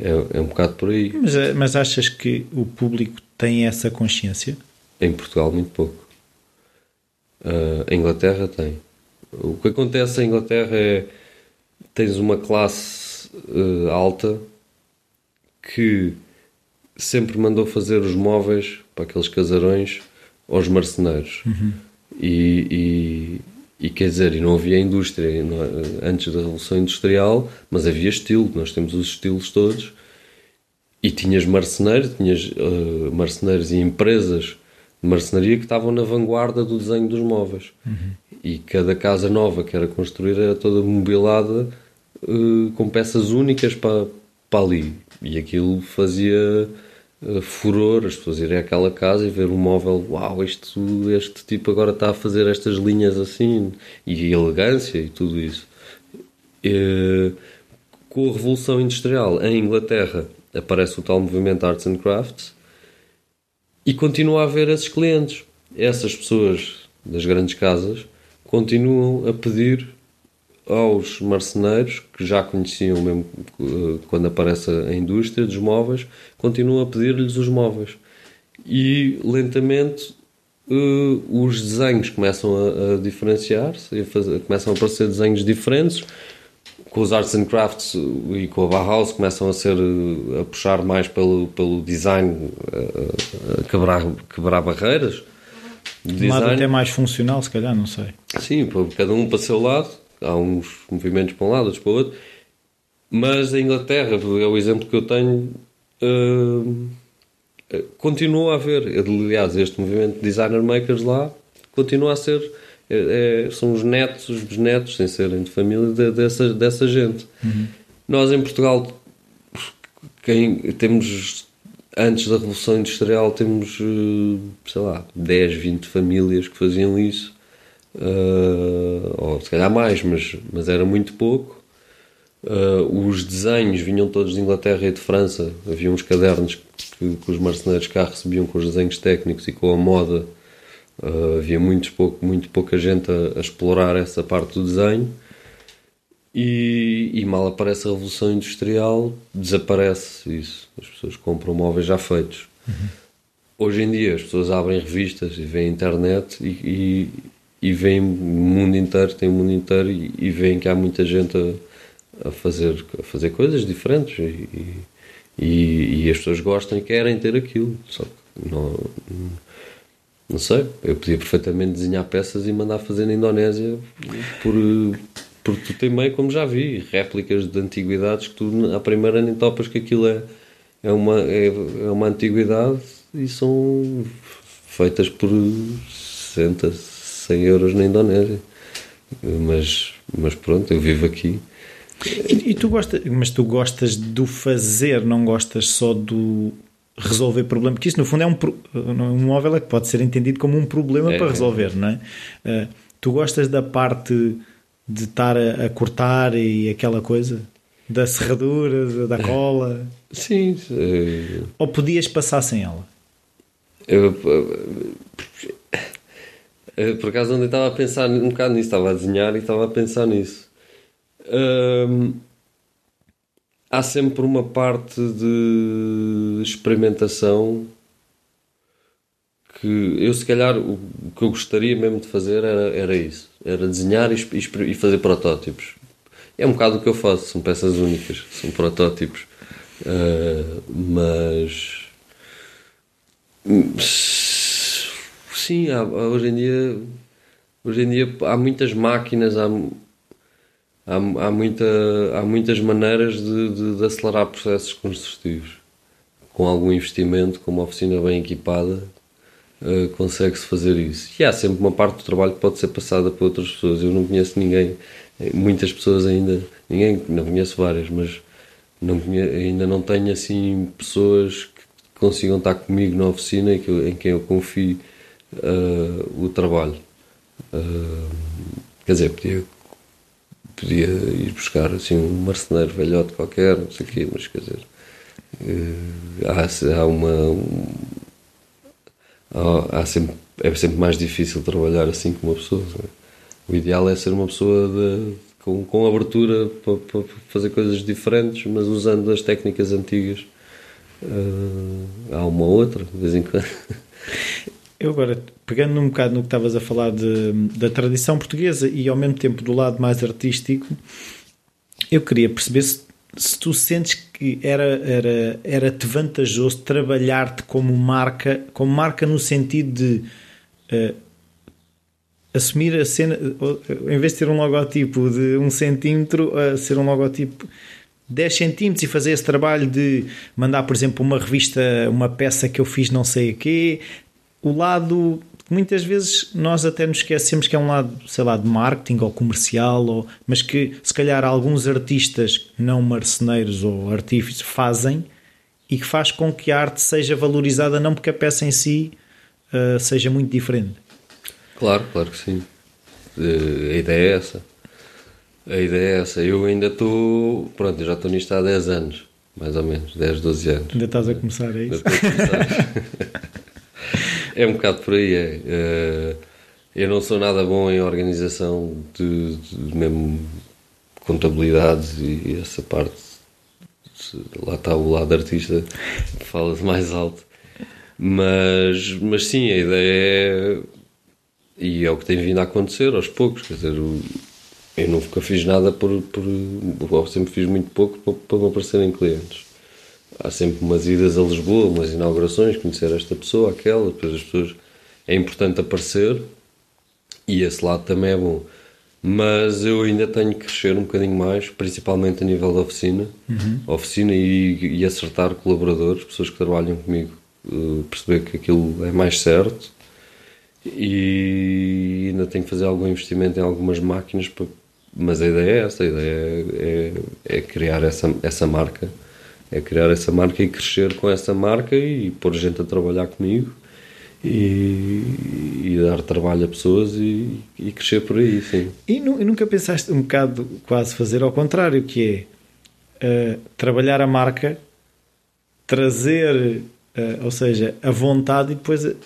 É, é um bocado por aí. Mas, mas achas que o público tem essa consciência? Em Portugal, muito pouco. Uh, a Inglaterra tem. O que acontece em Inglaterra é tens uma classe uh, alta que sempre mandou fazer os móveis para aqueles casarões aos marceneiros. Uhum. E, quer dizer, e não havia indústria não, antes da Revolução Industrial, mas havia estilo. Nós temos os estilos todos. E tinhas marceneiros, tinhas uh, marceneiros e empresas de marcenaria que estavam na vanguarda do desenho dos móveis. Uhum. E cada casa nova que era construída era toda mobilada uh, com peças únicas para, para ali. E aquilo fazia furor, as pessoas irem àquela casa e ver um móvel, uau, este, este tipo agora está a fazer estas linhas assim, e elegância e tudo isso. Uh, com a Revolução Industrial em Inglaterra aparece o tal movimento Arts and Crafts e continua a haver esses clientes. Essas pessoas das grandes casas continuam a pedir aos marceneiros que já conheciam mesmo eh, quando aparece a indústria dos móveis, continuam a pedir-lhes os móveis. E lentamente uh, os desenhos começam a, a diferenciar-se, começam a aparecer desenhos diferentes. Com os Arts and Crafts e com a Bauhaus começam a ser a puxar mais pelo, pelo design, a, a quebrar, quebrar barreiras. De um lado até mais funcional, se calhar, não sei. Sim, cada um para o seu lado há uns movimentos para um lado, outros para o outro. Mas a Inglaterra, é o exemplo que eu tenho, uh, continua a haver. Aliás, este movimento de designer makers lá continua a ser. É, são os netos, os bisnetos, sem serem de família, de, dessa, dessa gente. Uhum. Nós em Portugal quem, temos antes da Revolução Industrial temos sei lá 10, 20 famílias que faziam isso uh, ou se calhar mais, mas, mas era muito pouco. Uh, os desenhos vinham todos de Inglaterra e de França. Havia uns cadernos que, que os marceneiros cá recebiam com os desenhos técnicos e com a moda. Uh, havia muito, pouco, muito pouca gente a, a, explorar essa parte do desenho. E, e, mal aparece a Revolução Industrial, desaparece isso. As pessoas compram móveis já feitos. Uhum. Hoje em dia as pessoas abrem revistas e veem internet e, e, e veem o mundo inteiro, tem o mundo inteiro e, e veem que há muita gente a, a, fazer, a fazer coisas diferentes e, e, e, as pessoas gostam e querem ter aquilo. Só que não, não sei, eu podia perfeitamente desenhar peças e mandar fazer na Indonésia por, por tu tem meio como já vi, réplicas de antiguidades que tu à primeira nem topas que aquilo é, é, uma, é, é uma antiguidade e são feitas por 60, 100 euros na Indonésia. Mas, mas pronto, eu vivo aqui. E, e tu gostas, mas tu gostas do fazer, não gostas só do resolver problema, porque isso no fundo é um, um móvel é que pode ser entendido como um problema é, para resolver, não é? Uh, tu gostas da parte de estar a, a, cortar e aquela coisa? Da serradura, da cola? Sim. Ou podias passar sem ela? Eu, por acaso ontem estava a pensar um bocado nisso, estava a desenhar e estava a pensar nisso. Há sempre uma parte de experimentação que eu se calhar o que eu gostaria mesmo de fazer era, era isso, era desenhar e, e fazer protótipos. É um bocado o que eu faço, são peças únicas, são protótipos. Uh, mas sim, há, hoje em dia hoje em dia há muitas máquinas, há, há, há, muita, há muitas maneiras de, de, de acelerar processos construtivos com algum investimento, com uma oficina bem equipada, uh, consegue-se fazer isso. E há sempre uma parte do trabalho que pode ser passada por outras pessoas. Eu não conheço ninguém, muitas pessoas ainda, ninguém, não conheço várias, mas não conheço, ainda não tenho assim pessoas que consigam estar comigo na oficina e que, em quem eu confio uh, o trabalho. Uh, quer dizer, podia, podia ir buscar assim, um marceneiro velhote qualquer, não sei o quê, mas quer dizer, uh, há, há uma. Um, há, há sempre, é sempre mais difícil trabalhar assim com uma pessoa. O ideal é ser uma pessoa de, com, com abertura para, para, fazer coisas diferentes, mas usando as técnicas antigas. Uh, há uma outra, de vez em quando. Eu agora, pegando um bocado no que estavas a falar de, da tradição portuguesa e ao mesmo tempo do lado mais artístico, eu queria perceber se, se tu sentes que era, era, era-te vantajoso trabalhar-te como marca, como marca no sentido de uh, assumir a cena, em vez de ter um logotipo de um centímetro, a ser um logotipo 10 centímetros e fazer esse trabalho de mandar, por exemplo, uma revista, uma peça que eu fiz não sei o quê, o lado muitas vezes nós até nos esquecemos que é um lado, sei lá, de marketing ou comercial, ou, mas que se calhar alguns artistas não marceneiros ou artífices fazem e que faz com que a arte seja valorizada não porque a peça em si uh, seja muito diferente. Claro, claro que sim. Uh, a ideia é essa. A ideia é essa. Eu ainda estou. Pronto, eu já estou nisto há 10 anos, mais ou menos, 10, 12 anos. Ainda estás a começar, é isso? é um bocado por aí. É. Uh, eu não sou nada bom em organização de, de mesmo contabilidade e essa parte. Lá está o lado artista, fala-se mais alto. Mas, mas sim, a ideia é. E é o que tem vindo a acontecer aos poucos. Quer dizer, eu nunca fiz nada por. por sempre fiz muito pouco para, para me aparecerem clientes há sempre umas idas a Lisboa, umas inaugurações, conhecer esta pessoa, aquela, depois as pessoas. É importante aparecer e esse lado também é bom. Mas eu ainda tenho que crescer um bocadinho mais, principalmente a nível da oficina, uhum. oficina e, e, acertar colaboradores, pessoas que trabalham comigo, uh, perceber que aquilo é mais certo e ainda tenho que fazer algum investimento em algumas máquinas, para, mas a ideia é essa, a ideia é, é, é criar essa, essa marca é criar essa marca e crescer com essa marca e pôr gente a trabalhar comigo e, e dar trabalho a pessoas e, e crescer por aí, sim. E, e, nunca pensaste um bocado quase fazer ao contrário, que é uh, trabalhar a marca, trazer, uh, ou seja, a vontade e depois uh,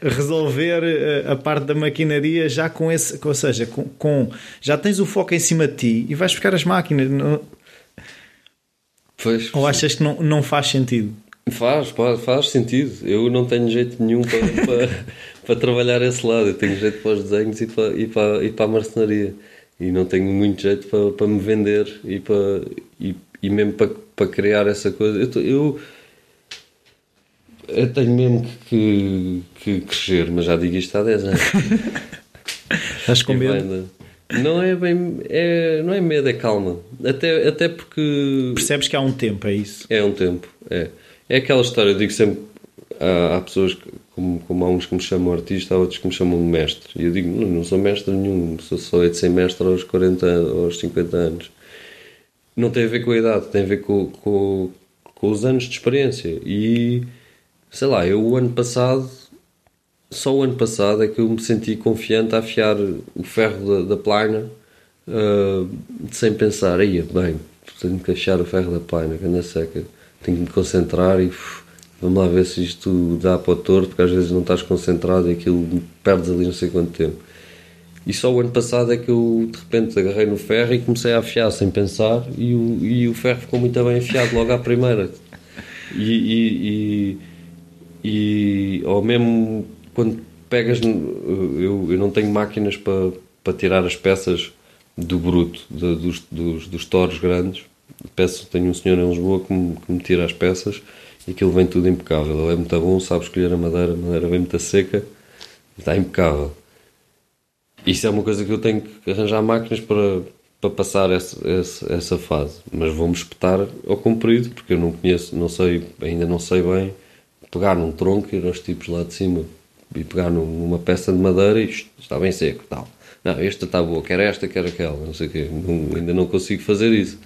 resolver a parte da maquinaria já com esse, ou seja, com, com, já tens o foco em cima de ti e vais buscar as máquinas. Pois, Ou achas que não, não faz sentido? Faz, faz, faz sentido. Eu não tenho jeito nenhum para, para, para, trabalhar esse lado. Eu tenho jeito para os desenhos e para, e para, e para a marcenaria. E não tenho muito jeito para, para me vender e, para, e, e mesmo para, para criar essa coisa. Eu, eu, eu tenho mesmo que, que, crescer, mas já digo isto há 10 anos. Estás com medo? Não é bem. É, não é medo, é calma. Até, até porque. Percebes que há um tempo, é isso? É um tempo, é. É aquela história, eu digo sempre. Há, há pessoas, que, como, como há uns que me chamam artista, há outros que me chamam mestre. E eu digo, não, não sou mestre nenhum, sou só de ser mestre aos 40 aos 50 anos. Não tem a ver com a idade, tem a ver com, com, com os anos de experiência. E sei lá, eu o ano passado só o ano passado é que eu me senti confiante a afiar o ferro da, da plana uh, sem pensar, aí bem, tenho que achar o ferro da plana, que anda seca, tenho que me concentrar e uf, vamos lá ver se isto dá para o torto, porque às vezes não estás concentrado e aquilo perdes ali não sei quanto tempo. E só o ano passado é que eu de repente agarrei no ferro e comecei a afiar sem pensar e o, e o ferro ficou muito bem afiado logo à primeira. E, e, e, e ou mesmo quando pegas. Eu, eu não tenho máquinas para, para tirar as peças do bruto, de, dos, dos, dos toros grandes. Peço, tenho um senhor em Lisboa que me, que me tira as peças e aquilo vem tudo impecável. Ele é muito bom, sabe escolher a madeira, a madeira vem muito seca, está impecável. Isso é uma coisa que eu tenho que arranjar máquinas para, para passar essa, essa, essa fase. Mas vou-me espetar ao comprido, porque eu não conheço, não sei, ainda não sei bem, pegar num tronco, ir aos tipos lá de cima e pegar numa peça de madeira e isto está bem seco, tal. Não, esta está boa, quer esta, quer aquela, não sei o quê. Não, ainda não consigo fazer isso.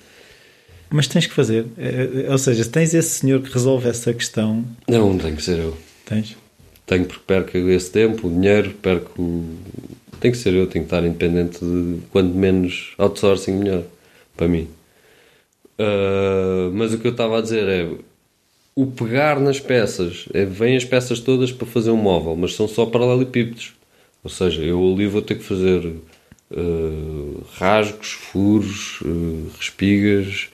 Mas tens que fazer. É, é, ou seja, tens esse senhor que resolve essa questão. Não, não tem que ser eu. Tens? Tenho porque perco esse tempo, o dinheiro, perco. Tem que ser eu, tenho que estar independente de quanto menos outsourcing, melhor. Para mim. Uh, mas o que eu estava a dizer é o pegar nas peças. É, vêm as peças todas para fazer um móvel, mas são só paralelepípedos. Ou seja, eu ali vou ter que fazer uh, rasgos, furos, uh, respigas.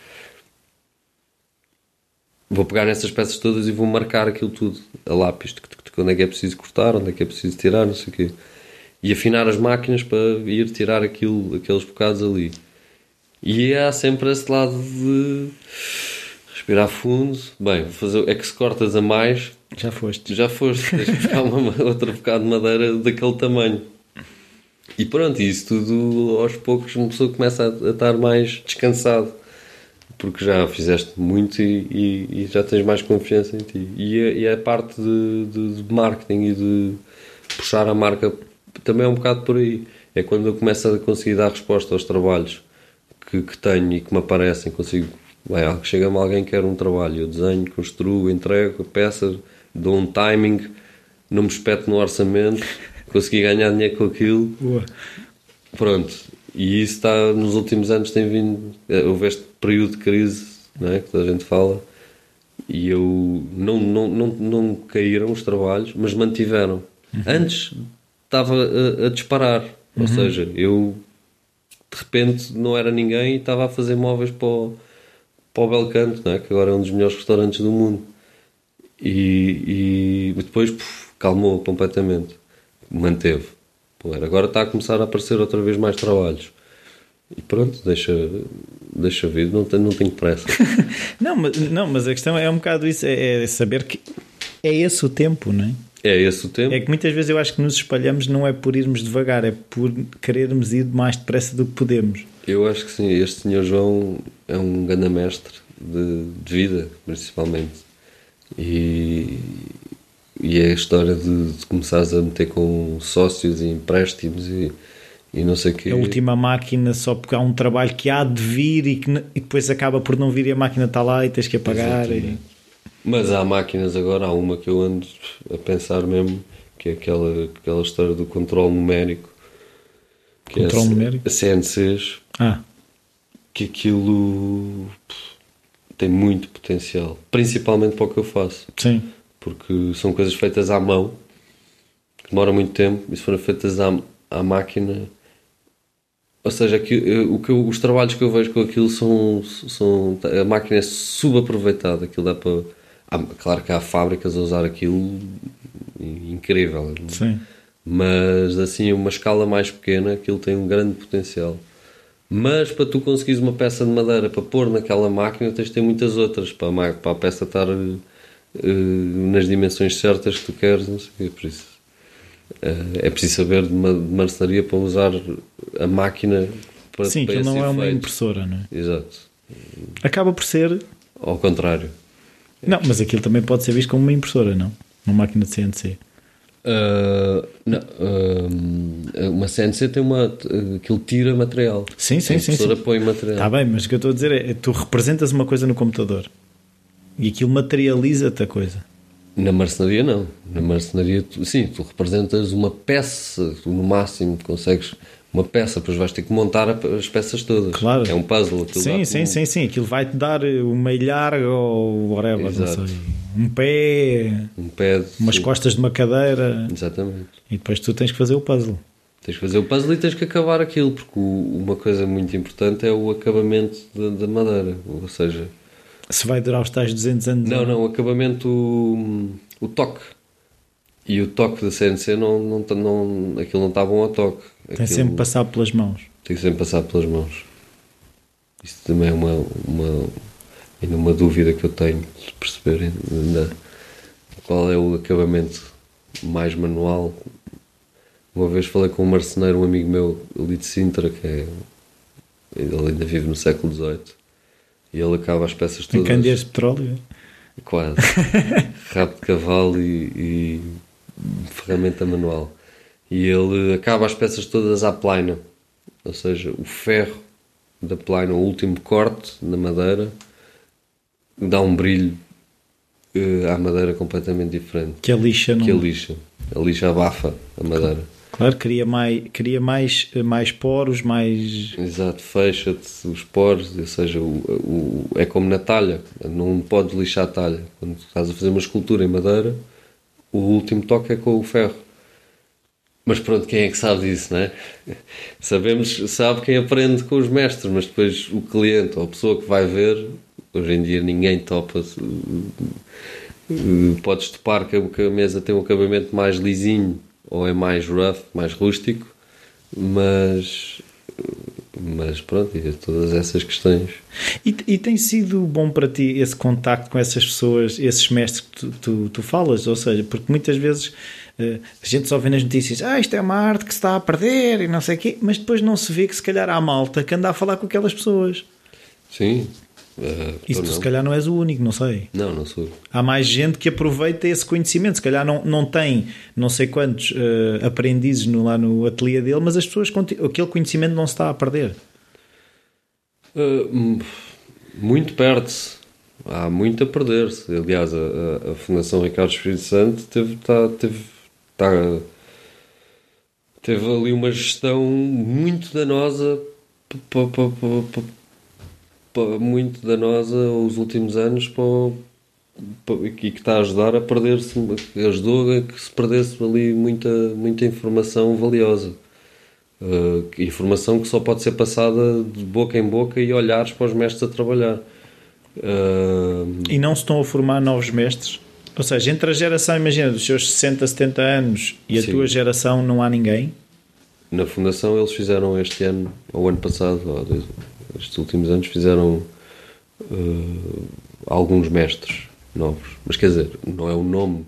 Vou pegar nessas peças todas e vou marcar aquilo tudo a lápis. Onde é que é preciso cortar, onde é que é preciso tirar, não sei o quê. E afinar as máquinas para ir tirar aquilo, aqueles bocados ali. E há sempre esse lado de respirar fundo. Bem, vou fazer, é que se cortas a mais, já foste. Já foste. Tens que buscar uma, outra bocado de madeira daquele tamanho. E pronto, isso tudo aos poucos uma pessoa começa a, a estar mais descansado. Porque já fizeste muito e, e, e, já tens mais confiança em ti. E a, e a parte de, de, de, marketing e de puxar a marca também é um bocado por aí. É quando eu começo a conseguir dar resposta aos trabalhos que, que tenho e que me aparecem, consigo. Bem, chega-me alguém que quer um trabalho, eu desenho, construo, entrego a peça dou um timing, não me espeto no orçamento, consegui ganhar dinheiro com aquilo. Boa. Pronto. E isso está, nos últimos anos tem vindo, eh, houve este período de crise, não é, que toda a gente fala, e eu, não, não, não, não caíram os trabalhos, mas mantiveram. Uhum. Antes estava a, a disparar, uhum. ou seja, eu de repente não era ninguém e estava a fazer móveis para o, para o Belcanto, não é? que agora é um dos melhores restaurantes do mundo. E, e depois puf, calmou completamente. Manteve. Agora está a começar a aparecer outra vez mais trabalhos. E pronto, deixa, deixa vir, não tenho, não tenho pressa. não, mas, não, mas a questão é um bocado isso: é, é, saber que é esse o tempo, não é? É esse o tempo. É que muitas vezes eu acho que nos espalhamos não é por irmos devagar, é por querermos ir mais depressa do que podemos. Eu acho que sim, este senhor João é um grande mestre de, de vida, principalmente. E, e é a história de, de começares a meter com sócios e empréstimos e, e não sei o quê. A última máquina só porque há um trabalho que há de vir e, que, e depois acaba por não vir e a máquina está lá e tens que apagar. E... Mas há máquinas agora, há uma que eu ando a pensar mesmo, que é aquela, aquela história do controle numérico. Que controle é numérico? A CNCs. Ah. Que aquilo tem muito potencial, principalmente para o que eu faço. Sim. Porque são coisas feitas à mão, que demoram muito tempo, e se forem feitas à, à máquina. Ou seja, que, o que eu, os trabalhos que eu vejo com aquilo são. são a máquina é subaproveitada, aquilo dá para. Claro que há fábricas a usar aquilo incrível. Sim. Mas assim, uma escala mais pequena, aquilo tem um grande potencial. Mas para tu conseguires uma peça de madeira para pôr naquela máquina, tens de ter muitas outras para a, para a peça estar uh, nas dimensões certas que tu queres. Não sei, é por isso. Uh, é preciso saber de, uma, de marcenaria para usar a máquina para Sim, que não é uma impressora, não é? Exato. Acaba por ser. Ao contrário. Não, mas aquilo também pode ser visto como uma impressora, não? Uma máquina de CNC. Uh, não, uh, uma CNC tem uma. aquilo tira material. Sim, sim, sim. A sim. põe material. Está bem, mas o que eu estou a dizer é, tu representas uma coisa no computador e aquilo materializa-te a coisa. Na marcenaria, não. Na marcenaria, tu, sim, tu representas uma peça, tu no máximo consegues uma peça, depois vais ter que montar as peças todas. Claro. É um puzzle. Sim, sim, um... sim, sim. Aquilo vai-te dar uma ilhar ou whatever, Exato. não sei. Um pé, um pé de... umas costas de uma cadeira. Exatamente. E depois tu tens que fazer o puzzle. Tens que fazer o puzzle e tens que acabar aquilo, porque uma coisa muito importante é o acabamento da, da madeira. Ou seja, se vai durar os tais 200 anos. Não, não, o acabamento, o, o toque. E o toque da CNC não, não, não, aquilo não está bom a toque. Tem sempre passar pelas mãos. Tem sempre passar pelas mãos. Isso também é uma, uma, ainda uma dúvida que eu tenho de perceber ainda qual é o acabamento mais manual. Uma vez falei com um marceneiro, um amigo meu ali de Sintra, que é Ele ainda vive no século XVIII. E ele acaba as peças Em todas. candeias de petróleo. Quase. Rabo de cavalo e, e ferramenta manual. E ele acaba as peças todas à plaina. Ou seja, o ferro da plaina, o último corte na madeira, dá um brilho eh, à madeira completamente diferente. Que a lixa não. Que a lixa. A lixa abafa a madeira. Claro, cria mais, cria mais, mais poros, mais. Exato, fecha-te os poros, ou seja, o, o- é como na talha, não podes lixar a talha. Quando estás a fazer uma escultura em madeira, o último toque é com o ferro. Mas pronto, quem é que sabe disso, não é? Sabemos, sabe quem aprende com os mestres, mas depois o cliente ou a pessoa que vai ver, hoje em dia ninguém topa. eh, Podes topar que a mesa tem um acabamento mais lisinho ou é mais rough, mais rústico, mas mas pronto, e todas essas questões. E, e tem sido bom para ti esse contacto com essas pessoas, esses mestres que tu, tu, tu falas? Ou seja, porque muitas vezes eh, a gente só vê nas notícias ah, isto é uma arte que se está a perder e não sei o quê, mas depois não se vê que se calhar há malta que anda a falar com aquelas pessoas. Sim. Isso ou tu não. se calhar não és o único, não sei. Não, não sou. Há mais gente que aproveita esse conhecimento. Se calhar não, não tem não sei quantos eh, aprendizes no, lá no ateliê dele, mas as pessoas, aquele conhecimento não se está a perder. Hum, muito perde-se. Há muito a perder-se. Aliás, a, a- Fundação Ricardo Espírito Santo teve, tá, teve, tá, teve ali uma gestão muito danosa, muito danosa os últimos anos para, o- e que está a ajudar a perder-se, ajudou a que se perdesse ali muita, muita informação valiosa. Uh, informação que só pode ser passada de boca em boca e olhares para os mestres a trabalhar. Uh, E não se estão a formar novos mestres. Ou seja, entre a geração, imagina, dos seus 60, 70 anos e a Sim. tua geração não há ninguém. na Fundação eles fizeram este ano, ou ano passado, ou dois- estes últimos anos, fizeram uh, alguns mestres novos. Mas quer dizer, não é o nome.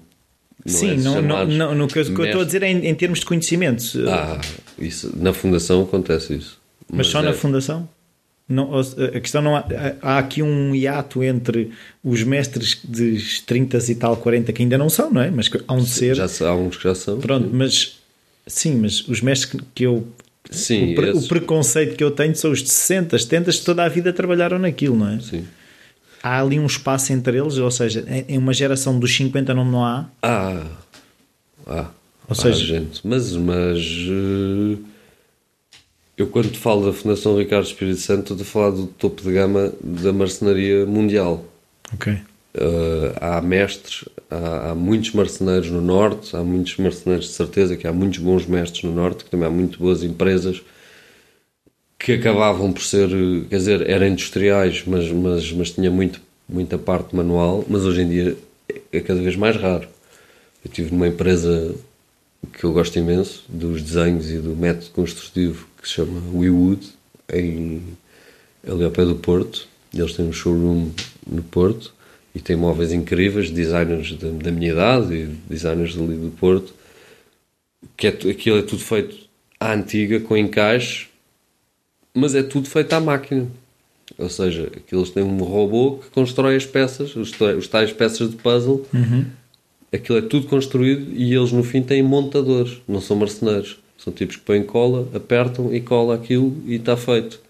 Não Sim, é não, não, não, no que eu o que eu estou a dizer é em, em termos de conhecimentos. Ah, isso, na Fundação acontece isso. mas só na é- fundação? Não, a questão não há, há aqui um hiato entre os mestres de 30 e tal, 40 que ainda não são, não é? Mas que há um ser. Já, há uns que já são. Pronto, mas sim, mas os mestres que eu. Sim, o, pre- o preconceito que eu tenho são os de 60, 70 que toda a vida trabalharam naquilo, não é? sim. Há ali um espaço entre eles, ou seja, em uma geração dos 50 não, não há. Ah, ah, Ou há seja- gente. Mas, mas eh, eu quando te falo da Fundação Ricardo Espírito Santo estou a falar do topo de gama da marcenaria mundial. Ok. Eh, há mestres, há, há muitos marceneiros no Norte, há muitos marceneiros de certeza que há muitos bons mestres no Norte, que também há muito boas empresas que acabavam por ser, quer dizer, eram industriais, mas, mas, mas tinha muito, muita parte manual, mas hoje em dia é cada vez mais raro. Eu estive numa empresa que eu gosto imenso, dos desenhos e do método construtivo, que se chama WeWood, ali ao pé do Porto. Eles têm um showroom no Porto e têm móveis incríveis, designers da, da minha idade e designers ali do Porto, que é, aquilo é tudo feito à antiga, com encaixe, mas é tudo feito à máquina. Ou seja, aquilo eles têm um robô que constrói as peças, os, os tais peças de puzzle, aquilo é tudo construído e eles no fim têm montadores, não são marceneiros. São tipos que põem cola, apertam e cola aquilo e está feito.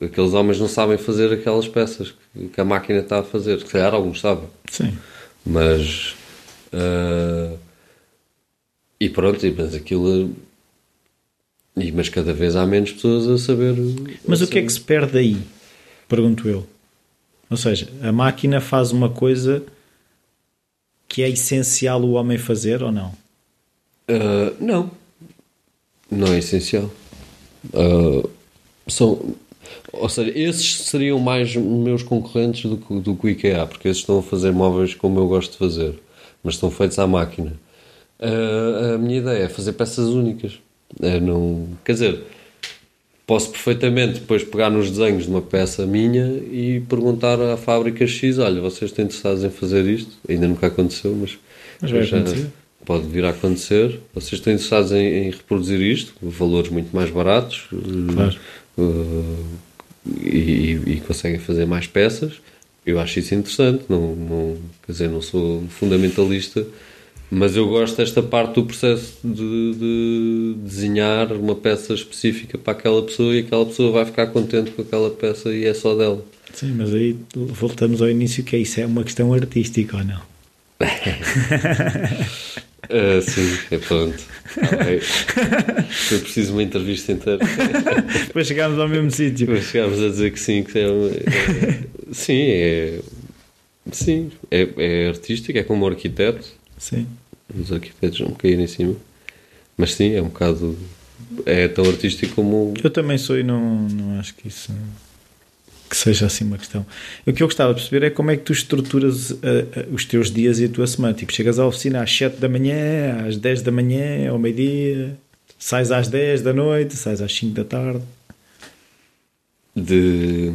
Aqueles homens não sabem fazer aquelas peças que, que a máquina está a fazer. Se calhar alguns sabem. Sim. Mas. ah, e pronto, mas aquilo. E, mas cada vez há menos pessoas a saber. Mas a o que é que se perde aí? Pergunto eu. Ou seja, a máquina faz uma coisa que é essencial o homem fazer ou não? Ah, não. Não é essencial. Ah, são, ou seja, esses seriam mais meus concorrentes do que, do que o IKEA, porque esses estão a fazer móveis como eu gosto de fazer, mas estão feitos à máquina. Ah, a minha ideia é fazer peças únicas. É não, quer dizer, posso perfeitamente depois pegar nos desenhos de uma peça minha e perguntar à fábrica X: olha, vocês estão interessados em fazer isto? Ainda nunca aconteceu, mas, Mas vai já acontecer. pode vir a acontecer. Vocês estão interessados em, em reproduzir isto? Valores muito mais baratos, Claro. Eh, e, e conseguem fazer mais peças, eu acho isso interessante. Não, não, quer dizer, não sou fundamentalista, mas eu gosto desta parte do processo de, de, desenhar uma peça específica para aquela pessoa e aquela pessoa vai ficar contente com aquela peça e é só dela. Sim, mas aí voltamos ao início que é isso é uma questão artística ou não? Uh, sim, é pronto. Okay. Foi preciso uma entrevista inteira. Depois chegámos ao mesmo sítio. Depois chegámos a dizer que sim, que é, é sim, é sim, é, é artístico, é como arquiteto. Sim. Os arquitetos não caíram em cima. Mas sim, é um bocado é tão artístico como. Eu também sou e não, não acho que isso que seja assim uma questão. O que eu gostava de perceber é como é que tu estruturas uh, os teus dias e a tua semana. Tipo, chegas à oficina às 7 da manhã, às 10 da manhã, ao meio-dia, sais às 10 da noite, sais às 5 da tarde. De,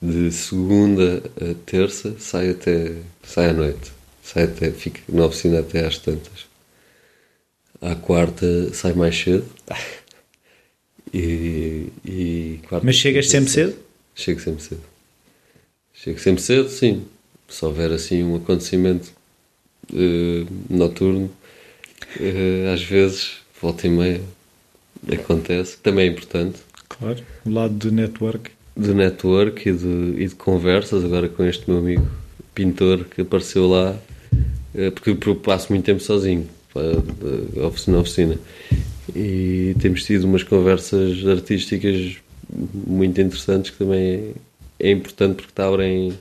de segunda a terça, sai até sai à noite. Sai até, fica na oficina até às tantas. À quarta sai mais cedo. E, e Mas chegas sempre cedo? Chego sempre cedo. Chego sempre cedo, sim. Se houver assim um acontecimento uh, noturno, uh, às vezes, volta e meia, acontece. Também é importante. Claro, o lado do network. Do network e de, e de conversas, agora com este meu amigo pintor que apareceu lá, uh, porque eu passo muito tempo sozinho, na oficina e temos tido umas conversas artísticas muito interessantes que também é, é importante porque te abrem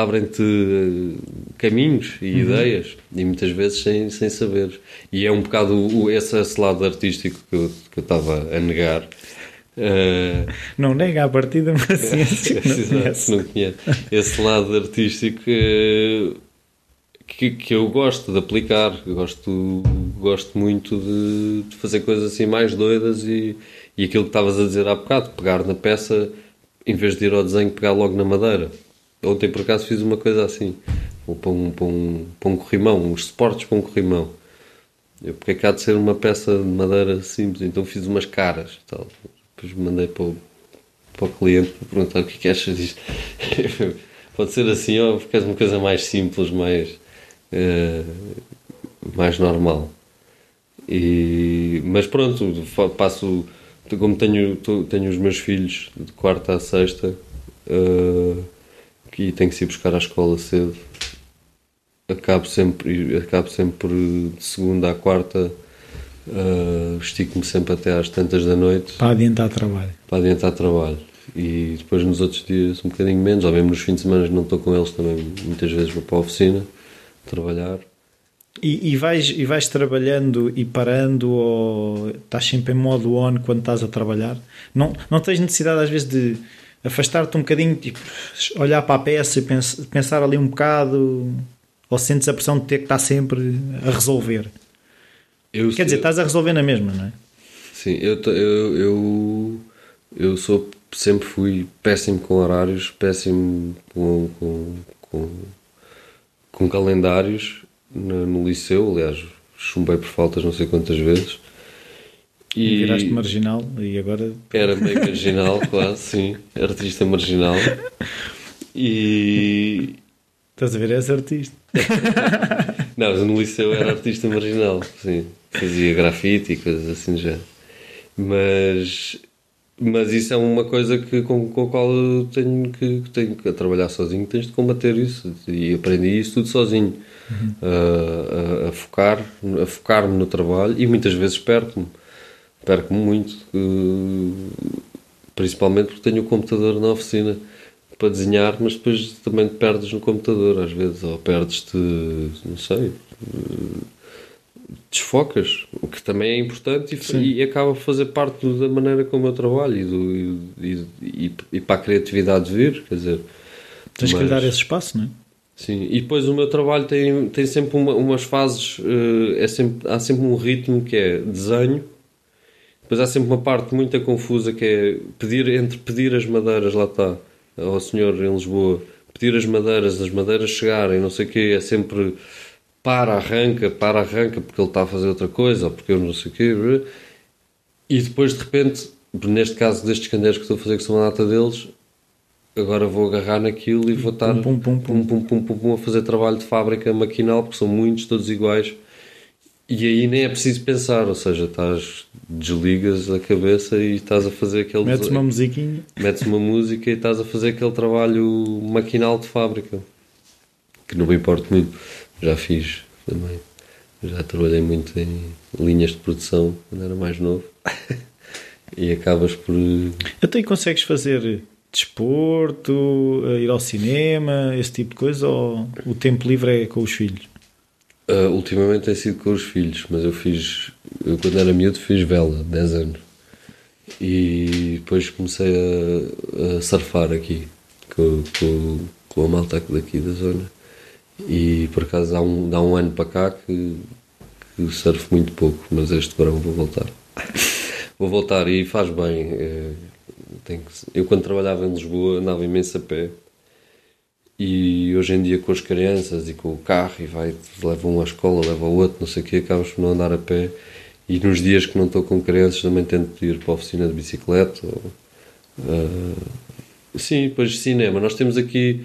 abrem-te caminhos e uhum. ideias e muitas vezes sem, sem saber e é um bocado o, esse, esse lado artístico que eu, que eu estava a negar uh... não nega a partida mas ciência não, conhece. não conhece esse lado artístico uh que, que eu gosto de aplicar. Gosto, gosto muito de, de, fazer coisas assim mais doidas e, e aquilo que estavas a dizer há bocado, pegar na peça em vez de ir ao desenho, pegar logo na madeira. Ontem por acaso fiz uma coisa assim, para um, para um, para um corrimão, uns suportes para um corrimão. Eu, porque é que há de ser uma peça de madeira simples, então fiz umas caras tal. Depois mandei para o, para o cliente para perguntar o que é que achas disto. Pode ser assim ou queres uma coisa mais simples, mais mais normal. E, mas pronto, passo, como tenho, tenho os meus filhos de quarta a sexta uh, e tenho que se ir buscar à escola cedo, acabo sempre, acabo sempre por de segunda à quarta. Uh, estico-me sempre até às tantas da noite para adiantar trabalho. Para adiantar trabalho. E depois nos outros dias um bocadinho menos, ou mesmo nos fins de semana não estou com eles também, muitas vezes vou para a oficina trabalhar. E, e, vais, e vais trabalhando e parando ou estás sempre em modo on quando estás a trabalhar? Não, não tens necessidade às vezes de afastar-te um bocadinho, tipo, olhar para a peça e pensar ali um bocado ou sentes a pressão de ter que estar sempre a resolver? Eu, Quer dizer, estás a resolver na mesma, não é? Sim, eu, eu, eu, eu sou, sempre fui péssimo com horários, péssimo com, com, com com calendários no, no, liceu, aliás, chumbei por faltas não sei quantas vezes. E, viraste marginal e agora. Era meio marginal, quase, sim. Artista marginal. E. Estás a ver? És artista. não, mas no liceu era artista marginal, sim. Fazia grafite e coisas assim já. Mas mas isso é uma coisa que, com, com a qual eu tenho que, tenho que trabalhar sozinho, tens de combater isso. E aprendi isso tudo sozinho. Uhum. a, a, a, focar a focar-me no trabalho e muitas vezes perco-me. Perco-me muito principalmente porque tenho o computador na oficina para desenhar, mas depois também te perdes no computador às vezes, ou perdes-te não sei desfocas, o que também é importante e, e, acaba por fazer parte da maneira como eu trabalho e, do, e, e, e para a criatividade vir, quer dizer... Tens mas, que lhe dar esse espaço, não é? Sim, e depois o meu trabalho tem, tem sempre uma, umas fases, eh, é sempre, há sempre um ritmo que é desenho, depois há sempre uma parte muito confusa que é pedir, entre pedir as madeiras, lá está, ao senhor em Lisboa, pedir as madeiras, as madeiras chegarem, não sei o quê, é sempre para, arranca, para, arranca, porque ele está a fazer outra coisa, ou porque eu não sei o quê. E depois, de repente, neste caso destes candeiros que estou a fazer, que são a data deles, agora vou agarrar naquilo e vou estar Pum, pum, pum, pum, pum, pum, pum, a fazer trabalho de fábrica maquinal, porque são muitos, todos iguais. E aí nem é preciso pensar, ou seja, estás, desligas a cabeça e estás a fazer aquele. Metes uma musiquinha. metes uma música e estás a fazer aquele trabalho maquinal de fábrica. Que não me importa muito. Já fiz também. Já trabalhei muito em linhas de produção quando era mais novo. e acabas por. Até aí consegues fazer desporto, eh, ir ao cinema, esse tipo de coisa, ou o tempo livre é com os filhos? Uh, ultimamente tem sido com os filhos, mas eu fiz. Eu quando era miúdo fiz vela, 10 anos. E depois comecei a, a surfar aqui com, com, com a malta daqui da zona. E por acaso há um, um ano para cá que, que surfo muito pouco, mas este verão vou voltar. vou voltar e faz bem. eh, que- eu quando trabalhava em Lisboa andava imenso a pé e hoje em dia com as crianças e com o carro e vai, leva um à escola, leva o outro, não sei o quê, acabas por não andar a pé e nos dias que não estou com crianças também tento ir para a oficina de bicicleta ou, ah, sim, depois cinema, nós temos aqui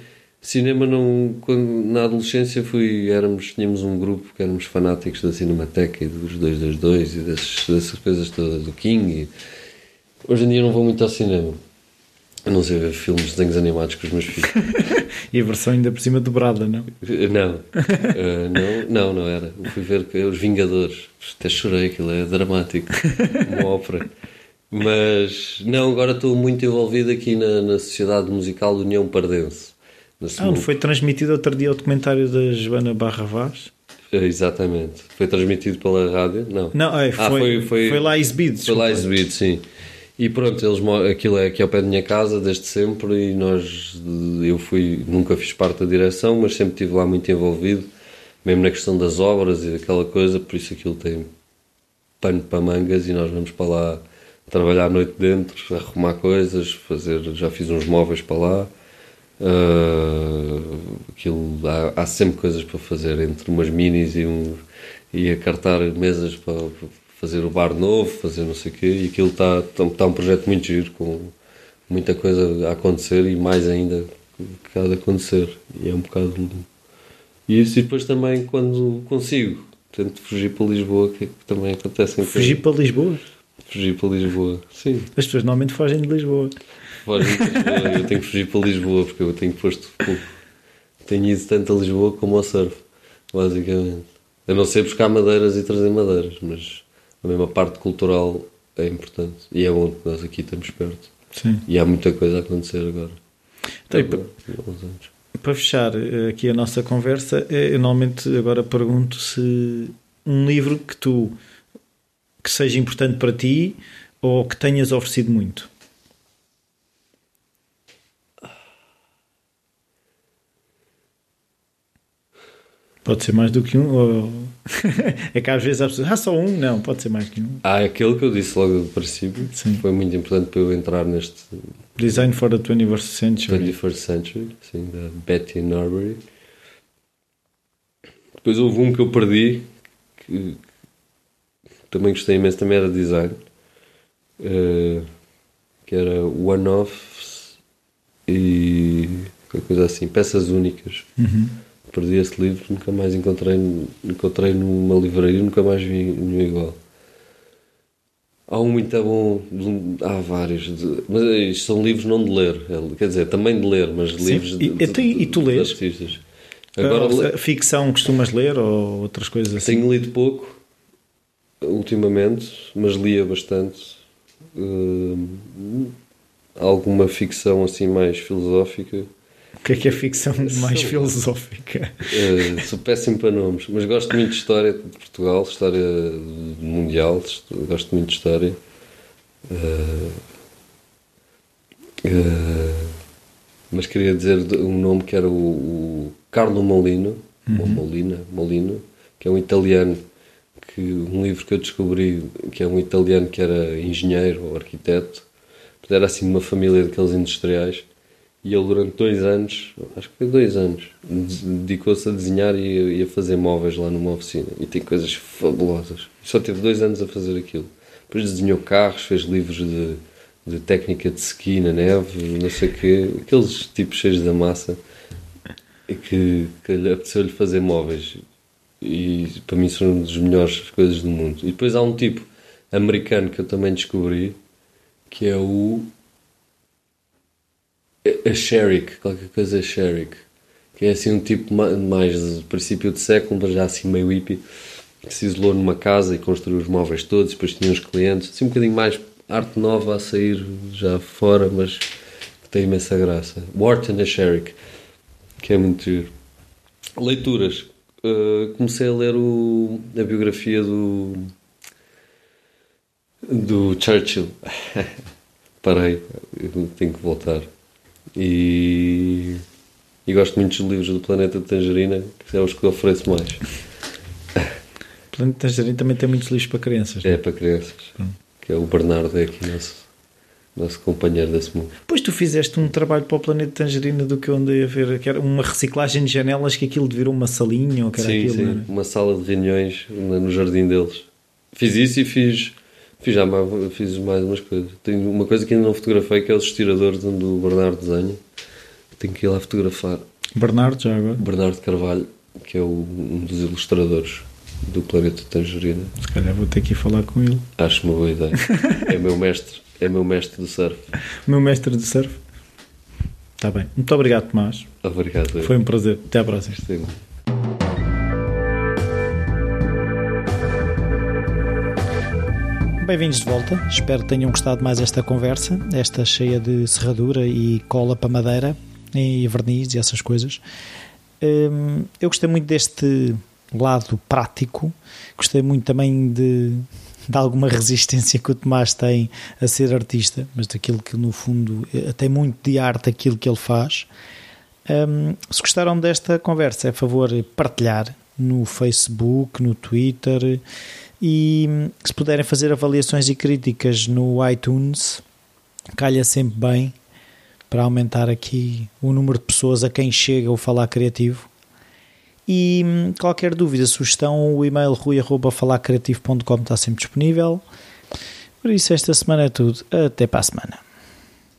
cinema não, quando na adolescência fui, éramos, tínhamos um grupo que éramos fanáticos da Cinemateca e dos 222 e dessas, dessas coisas todas do King e hoje em dia não vou muito ao cinema a não ser ver filmes, desenhos animados com os meus filhos E a versão ainda por cima dobrada, não? não, Eh, não, não, não era. Eu fui ver que- Os Vingadores. Até chorei, aquilo é dramático. Uma ópera. Mas, não, agora estou muito envolvido aqui na, na Sociedade Musical de União Pardense. Ah, onde foi transmitido outro dia o documentário da Joana Barra Vaz? Eh, Exatamente. Foi transmitido pela rádio? Não. Não, é, foi, Ah, foi- foi- foi lá exibido. Foi lá exibido, sim. E pronto, eles, aquilo é aqui ao pé da minha casa desde sempre e nós, eu fui, nunca fiz parte da direção, mas sempre estive lá muito envolvido, mesmo na questão das obras e daquela coisa, por isso aquilo tem pano para mangas e nós vamos para lá trabalhar à noite dentro, arrumar coisas, fazer, já fiz uns móveis para lá. Ah, aquilo, há, há sempre coisas para fazer entre umas minis e, um, e a cartar mesas para, para fazer o bar novo, fazer não sei o quê. E aquilo está, está, está um projeto muito giro, com muita coisa a acontecer e mais ainda que há de acontecer. E é um bocado. E isso, e depois também quando consigo, tento fugir para Lisboa, que, é que também acontecem Fugir para Lisboa. Fugir para Lisboa, sim. As pessoas normalmente fogem de Lisboa. Fogem para Lisboa. Eu tenho que fugir para Lisboa porque eu tenho posto pouco. Tenho ido tanto a Lisboa como ao surf, basicamente. A não ser buscar madeiras e trazer madeiras, mas a mesma parte cultural é importante. E é bom que nós aqui estamos perto. Sim. E há muita coisa a acontecer agora. Então, Há pa- uns anos. Para fechar eh, aqui a nossa conversa, eh, eu normalmente agora pergunto se um livro que tu que seja importante para ti ou que tenhas oferecido muito. Pode ser mais do que um. Ou... é que às vezes as pessoas. Ah, só um? Não, pode ser mais que um. Há aquele que eu disse logo do princípio, Sim. foi muito importante para eu entrar neste Design for the 21st Century. 21st Century, sim, da Betty Norbury. Depois houve um que eu perdi, que também gostei imenso, também era design, eh, que era one-offs e qualquer coisa assim, peças únicas. Uhum. Perdi esse livro, nunca mais encontrei, encontrei numa livraria, nunca mais vi nenhum igual. Há um muito bom, há vários, de- mas isto são livros não de ler, é- quer dizer, também de ler, mas Sim. livros de, E- e tem- e tu de lês? artistas. Agora Ah, ficção costumas ler ou outras coisas assim? tenho lido pouco ultimamente, mas lia bastante. Hum, alguma ficção assim mais filosófica. O que é que é ficção mais lá. filosófica? Eh, sou péssimo para nomes, mas gosto muito de história de Portugal, história mundial, gosto muito de história. Eh, eh, mas queria dizer um nome que era o, o Carlo Molino, ou Molina, Molino, que é um italiano, que um livro que eu descobri, que é um italiano que era engenheiro ou arquiteto, era assim de uma família daqueles industriais, e ele durante dois anos, acho que foi dois anos, de- dedicou-se a desenhar e e a fazer móveis lá numa oficina. E tem coisas fabulosas. Só teve dois anos a fazer aquilo. Depois desenhou carros, fez livros de de técnica de ski na neve, não sei o quê, aqueles tipos cheios da massa que, que lhe apeteceu-lhe fazer móveis. E para mim são uma das melhores coisas do mundo. E depois há um tipo americano que eu também descobri, que é o. A Sherrick, qualquer coisa Sherrick. Que é assim um tipo mais de princípio de século, mas já assim meio hippie, que se isolou numa casa e construiu os móveis todos, depois tinha uns clientes, assim um bocadinho mais arte nova a sair já fora, mas que tem imensa graça. Wharton a Sherrick, que é muito giro. Leituras. Uh, comecei a ler o, a biografia do do Churchill. Parei, tenho que voltar. E, e gosto muito dos livros do Planeta de Tangerina, que são os que eu ofereço mais. O Planeta de Tangerina também tem muitos livros para crianças. É, para crianças. Hum. Que é o Bernardo, é aqui nosso, nosso companheiro desse mundo. Pois tu fizeste um trabalho para o Planeta Tangerina do que eu andei a ver, que era uma reciclagem de janelas, que aquilo virou uma salinha ou que era sim, aquilo, sim, uma sala de reuniões no jardim deles. Fiz isso e fiz Fiz já mais, fiz mais umas coisas. Tenho uma coisa que ainda não fotografei, que é os estiradores onde o Bernardo desenha. Tenho que ir lá fotografar. Bernardo, já agora? Bernardo Carvalho, que é o, um dos ilustradores do Planeta Tangerina. Se calhar vou ter que ir falar com ele. Acho uma boa ideia. é meu mestre, é meu mestre do surf. meu mestre do surf? Está bem. Muito obrigado, Tomás. Obrigado. Foi um prazer. Até à próxima. Gostei. Bem-vindos de volta. Espero que tenham gostado mais esta conversa, esta cheia de serradura e cola para madeira e verniz e essas coisas. Hum, eu gostei muito deste lado prático, gostei muito também de, de alguma resistência que o Tomás tem a ser artista, mas daquilo que no fundo tem muito de arte aquilo que ele faz. Um, se gostaram desta conversa, é favor partilhar no Facebook, no Twitter e se puderem fazer avaliações e críticas no iTunes, calha sempre bem para aumentar aqui o número de pessoas a quem chega o Falar Criativo. E hum, qualquer dúvida, sugestão, o e-mail rui.falacreativo.com está sempre disponível. Por isso, esta semana é tudo. Até para a semana.